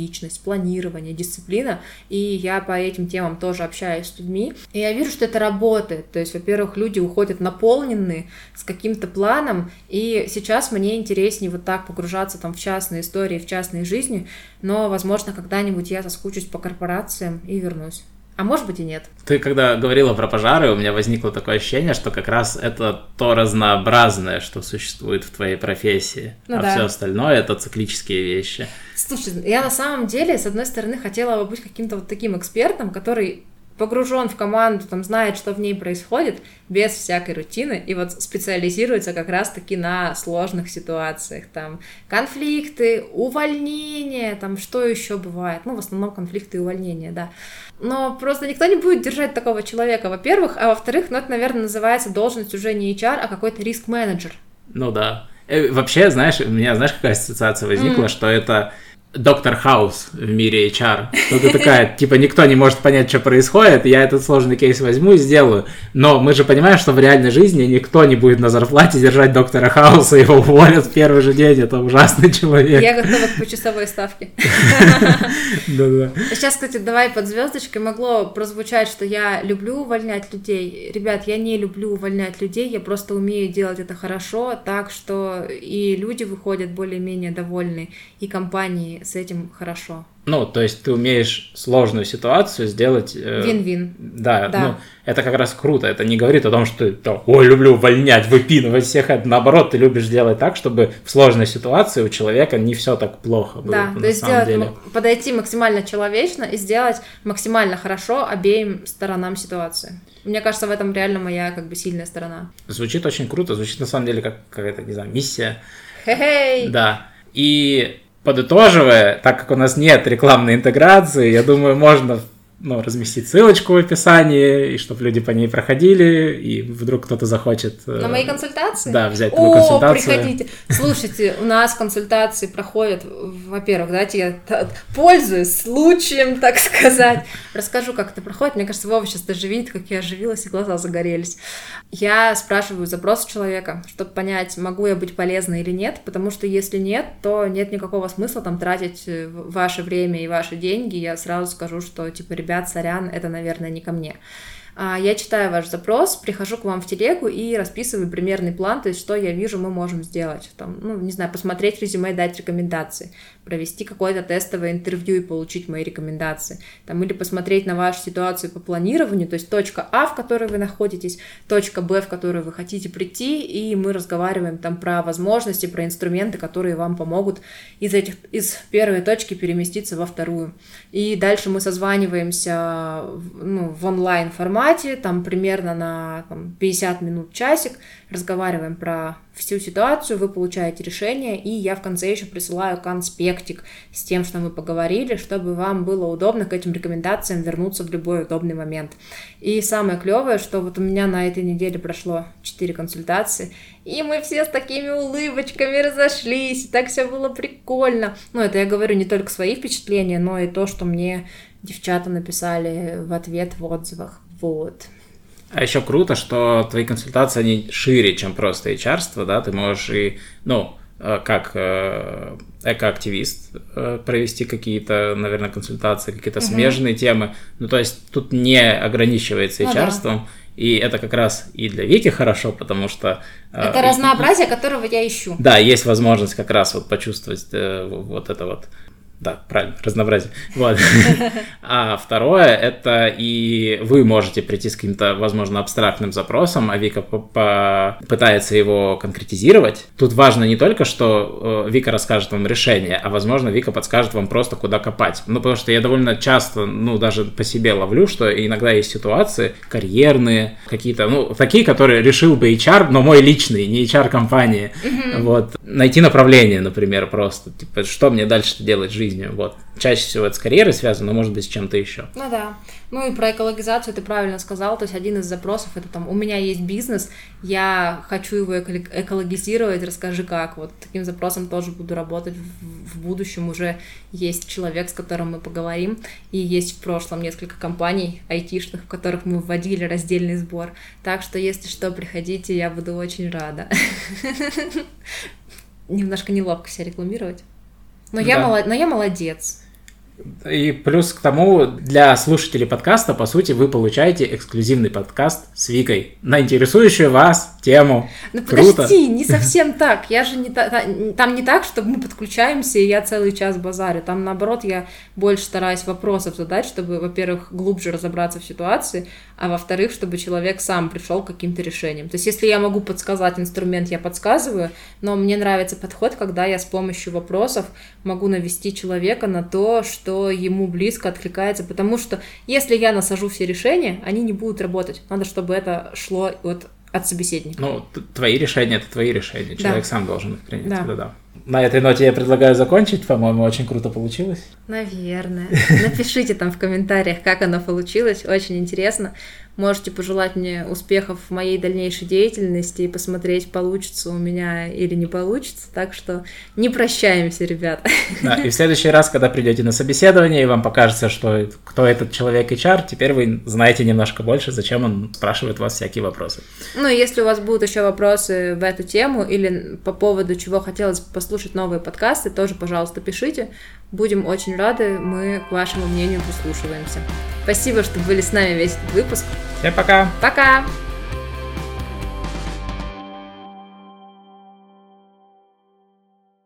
экологичность, планирование, дисциплина, и я по этим темам тоже общаюсь с людьми, и я вижу, что это работает, то есть, во-первых, люди уходят наполненные, с каким-то планом, и сейчас мне интереснее вот так погружаться там в частные истории, в частные жизни, но, возможно, когда-нибудь я соскучусь по корпорациям и вернусь. А может быть и нет. Ты когда говорила про пожары, у меня возникло такое ощущение, что как раз это то разнообразное, что существует в твоей профессии, ну, а да. все остальное это циклические вещи. Слушай, я на самом деле, с одной стороны, хотела бы быть каким-то вот таким экспертом, который погружен в команду, там знает, что в ней происходит, без всякой рутины, и вот специализируется как раз-таки на сложных ситуациях, там конфликты, увольнения, там что еще бывает, ну, в основном конфликты и увольнения, да. Но просто никто не будет держать такого человека, во-первых, а во-вторых, ну, это, наверное, называется должность уже не HR, а какой-то риск-менеджер. Ну да. Э, вообще, знаешь, у меня, знаешь, какая ассоциация возникла, mm. что это доктор Хаус в мире HR. Ты такая, типа, никто не может понять, что происходит, я этот сложный кейс возьму и сделаю. Но мы же понимаем, что в реальной жизни никто не будет на зарплате держать доктора Хауса, его уволят в первый же день, это ужасный человек. Я готова к почасовой ставке. Да-да. Сейчас, кстати, давай под звездочкой могло прозвучать, что я люблю увольнять людей. Ребят, я не люблю увольнять людей, я просто умею делать это хорошо, так что и люди выходят более-менее довольны, и компании с этим хорошо. Ну, то есть ты умеешь сложную ситуацию сделать... Э, Вин-вин. Да, да, ну, это как раз круто. Это не говорит о том, что ты, ой, люблю увольнять, выпинывать всех. Это наоборот, ты любишь делать так, чтобы в сложной ситуации у человека не все так плохо было. Да, то есть сделать, деле. подойти максимально человечно и сделать максимально хорошо обеим сторонам ситуации. Мне кажется, в этом реально моя как бы сильная сторона. Звучит очень круто, звучит на самом деле как какая-то, не знаю, миссия. Хе-хей! Да. И подытоживая, так как у нас нет рекламной интеграции, я думаю, можно ну, разместить ссылочку в описании, и чтобы люди по ней проходили, и вдруг кто-то захочет... Э, На мои консультации? Да, взять твою консультацию. О, приходите. Слушайте, у нас консультации проходят, во-первых, давайте я пользуюсь случаем, так сказать. Расскажу, как это проходит. Мне кажется, Вова сейчас даже видит, как я оживилась, и глаза загорелись. Я спрашиваю запрос человека, чтобы понять, могу я быть полезной или нет, потому что если нет, то нет никакого смысла там тратить э, ваше время и ваши деньги. Я сразу скажу, что, типа, ребят, сорян, это, наверное, не ко мне. А, я читаю ваш запрос, прихожу к вам в телегу и расписываю примерный план, то есть что я вижу, мы можем сделать. Там, ну, не знаю, посмотреть резюме, дать рекомендации, провести какое-то тестовое интервью и получить мои рекомендации. Там, или посмотреть на вашу ситуацию по планированию, то есть точка А, в которой вы находитесь, точка Б, в которую вы хотите прийти, и мы разговариваем там про возможности, про инструменты, которые вам помогут из этих из первой точки переместиться во вторую. И дальше мы созваниваемся ну, в онлайн формате, там примерно на там, 50 минут, часик, разговариваем про всю ситуацию, вы получаете решение, и я в конце еще присылаю конспектик с тем, что мы поговорили, чтобы вам было удобно к этим рекомендациям вернуться в любой удобный момент. И самое клевое, что вот у меня на этой неделе прошло 4 консультации, и мы все с такими улыбочками разошлись, и так все было прикольно. Ну, это я говорю не только свои впечатления, но и то, что мне девчата написали в ответ в отзывах. Вот. А еще круто, что твои консультации, они шире, чем просто HR, да, ты можешь и, ну, э, как э, экоактивист э, провести какие-то, наверное, консультации, какие-то угу. смежные темы. Ну, то есть тут не ограничивается HR, ну, да. и это как раз и для Вики хорошо, потому что... Это разнообразие, которого я ищу. Да, есть возможность как раз вот почувствовать вот это вот да, правильно, разнообразие. Вот. А второе, это и вы можете прийти с каким-то, возможно, абстрактным запросом, а Вика пытается его конкретизировать. Тут важно не только, что э, Вика расскажет вам решение, а, возможно, Вика подскажет вам просто, куда копать. Ну, потому что я довольно часто, ну, даже по себе ловлю, что иногда есть ситуации карьерные, какие-то, ну, такие, которые решил бы HR, но мой личный, не HR компании. Вот. Найти направление, например, просто. Типа, что мне дальше делать в жизни? Жизнью. Вот. Чаще всего это с карьерой связано, но может быть с чем-то еще. Ну да. Ну и про экологизацию ты правильно сказал. То есть один из запросов это там, у меня есть бизнес, я хочу его экологизировать, расскажи как. Вот таким запросом тоже буду работать в будущем. Уже есть человек, с которым мы поговорим. И есть в прошлом несколько компаний айтишных, в которых мы вводили раздельный сбор. Так что, если что, приходите, я буду очень рада. Немножко неловко себя рекламировать. Но, да. я, молод... Но я молодец. И плюс к тому, для слушателей подкаста, по сути, вы получаете эксклюзивный подкаст с Викой на интересующую вас тему. Ну Круто. подожди, не совсем так. Я же не та... там не так, что мы подключаемся, и я целый час базарю. Там, наоборот, я больше стараюсь вопросов задать, чтобы, во-первых, глубже разобраться в ситуации, а во-вторых, чтобы человек сам пришел к каким-то решениям. То есть, если я могу подсказать инструмент, я подсказываю, но мне нравится подход, когда я с помощью вопросов могу навести человека на то, что ему близко откликается, потому что если я насажу все решения, они не будут работать. Надо, чтобы это шло от от собеседника. Ну, твои решения это твои решения. Человек да. сам должен их принять. Да. Да-да. На этой ноте я предлагаю закончить. По-моему, очень круто получилось. Наверное. Напишите там в комментариях, как оно получилось. Очень интересно. Можете пожелать мне успехов в моей дальнейшей деятельности и посмотреть, получится у меня или не получится. Так что не прощаемся, ребят. Да, и в следующий раз, когда придете на собеседование, и вам покажется, что кто этот человек HR, теперь вы знаете немножко больше, зачем он спрашивает вас всякие вопросы. Ну, если у вас будут еще вопросы в эту тему или по поводу чего хотелось послушать новые подкасты, тоже, пожалуйста, пишите. Будем очень рады, мы к вашему мнению прислушиваемся. Спасибо, что были с нами весь этот выпуск. Всем пока. Пока.